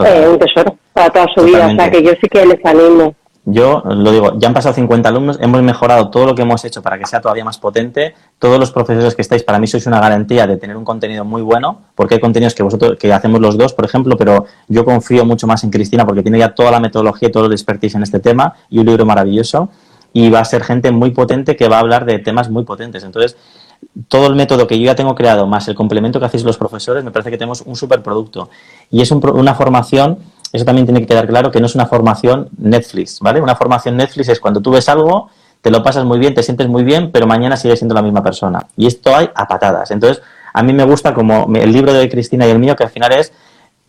eh, un tesoro para toda su vida, o sea que yo sí que les animo. Yo lo digo, ya han pasado 50 alumnos, hemos mejorado todo lo que hemos hecho para que sea todavía más potente. Todos los profesores que estáis, para mí sois una garantía de tener un contenido muy bueno, porque hay contenidos que vosotros, que hacemos los dos, por ejemplo, pero yo confío mucho más en Cristina porque tiene ya toda la metodología y todo el expertise en este tema y un libro maravilloso y va a ser gente muy potente que va a hablar de temas muy potentes. Entonces, todo el método que yo ya tengo creado, más el complemento que hacéis los profesores, me parece que tenemos un superproducto. Y es una formación, eso también tiene que quedar claro, que no es una formación Netflix, ¿vale? Una formación Netflix es cuando tú ves algo, te lo pasas muy bien, te sientes muy bien, pero mañana sigues siendo la misma persona. Y esto hay a patadas. Entonces, a mí me gusta como el libro de Cristina y el mío, que al final es,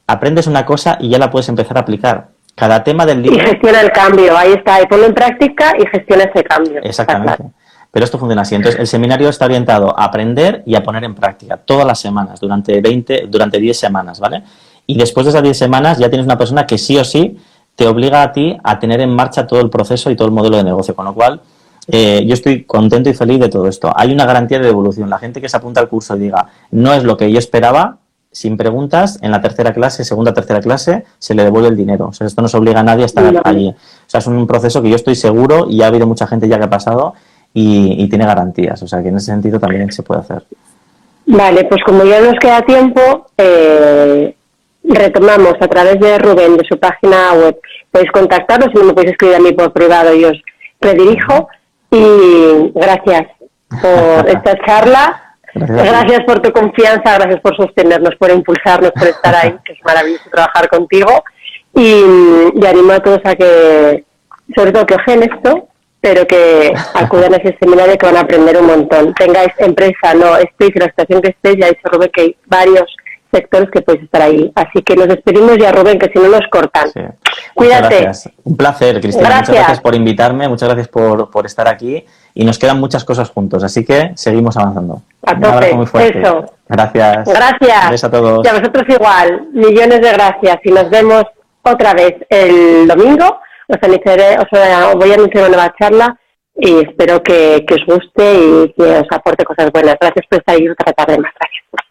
aprendes una cosa y ya la puedes empezar a aplicar cada tema del libro. Y gestiona el cambio, ahí está, y ponlo en práctica y gestiona ese cambio. Exactamente. Pero esto funciona así. Entonces, el seminario está orientado a aprender y a poner en práctica todas las semanas, durante 20, durante 10 semanas, ¿vale? Y después de esas 10 semanas ya tienes una persona que sí o sí te obliga a ti a tener en marcha todo el proceso y todo el modelo de negocio. Con lo cual, eh, yo estoy contento y feliz de todo esto. Hay una garantía de devolución. La gente que se apunta al curso y diga, no es lo que yo esperaba, sin preguntas, en la tercera clase, segunda, tercera clase, se le devuelve el dinero. O sea, esto no se obliga a nadie a estar allí. O sea, es un proceso que yo estoy seguro y ha habido mucha gente ya que ha pasado y, tiene garantías. O sea, que en ese sentido también se puede hacer. Vale, pues como ya nos queda tiempo, eh, retomamos a través de Rubén, de su página web. Podéis contactarnos, si no me podéis escribir a mí por privado, yo os redirijo. Y gracias por esta charla Gracias. por tu confianza, gracias por sostenernos, por impulsarnos, por estar ahí, que es maravilloso trabajar contigo. Y, animo a todos a que, sobre todo que ojen esto, pero que acudan a ese seminario que van a aprender un montón. Tengáis empresa, no estéis en la situación que estéis, ya ha dicho Rubén que hay varios sectores que podéis estar ahí. Así que nos despedimos ya, Rubén, que si no nos cortan. Cuídate. Un placer, Cristina. Muchas gracias por invitarme, muchas gracias por, por estar aquí y nos quedan muchas cosas juntos, así que seguimos avanzando. A tope, muy fuerte. Eso. Gracias. Gracias. a todos. Y a vosotros igual. Millones de gracias. Y nos vemos otra vez el domingo. Os, iniciaré, os voy a anunciar una nueva charla y espero que, que os guste y que os aporte cosas buenas. Gracias por estar ahí otra tarde más. Gracias.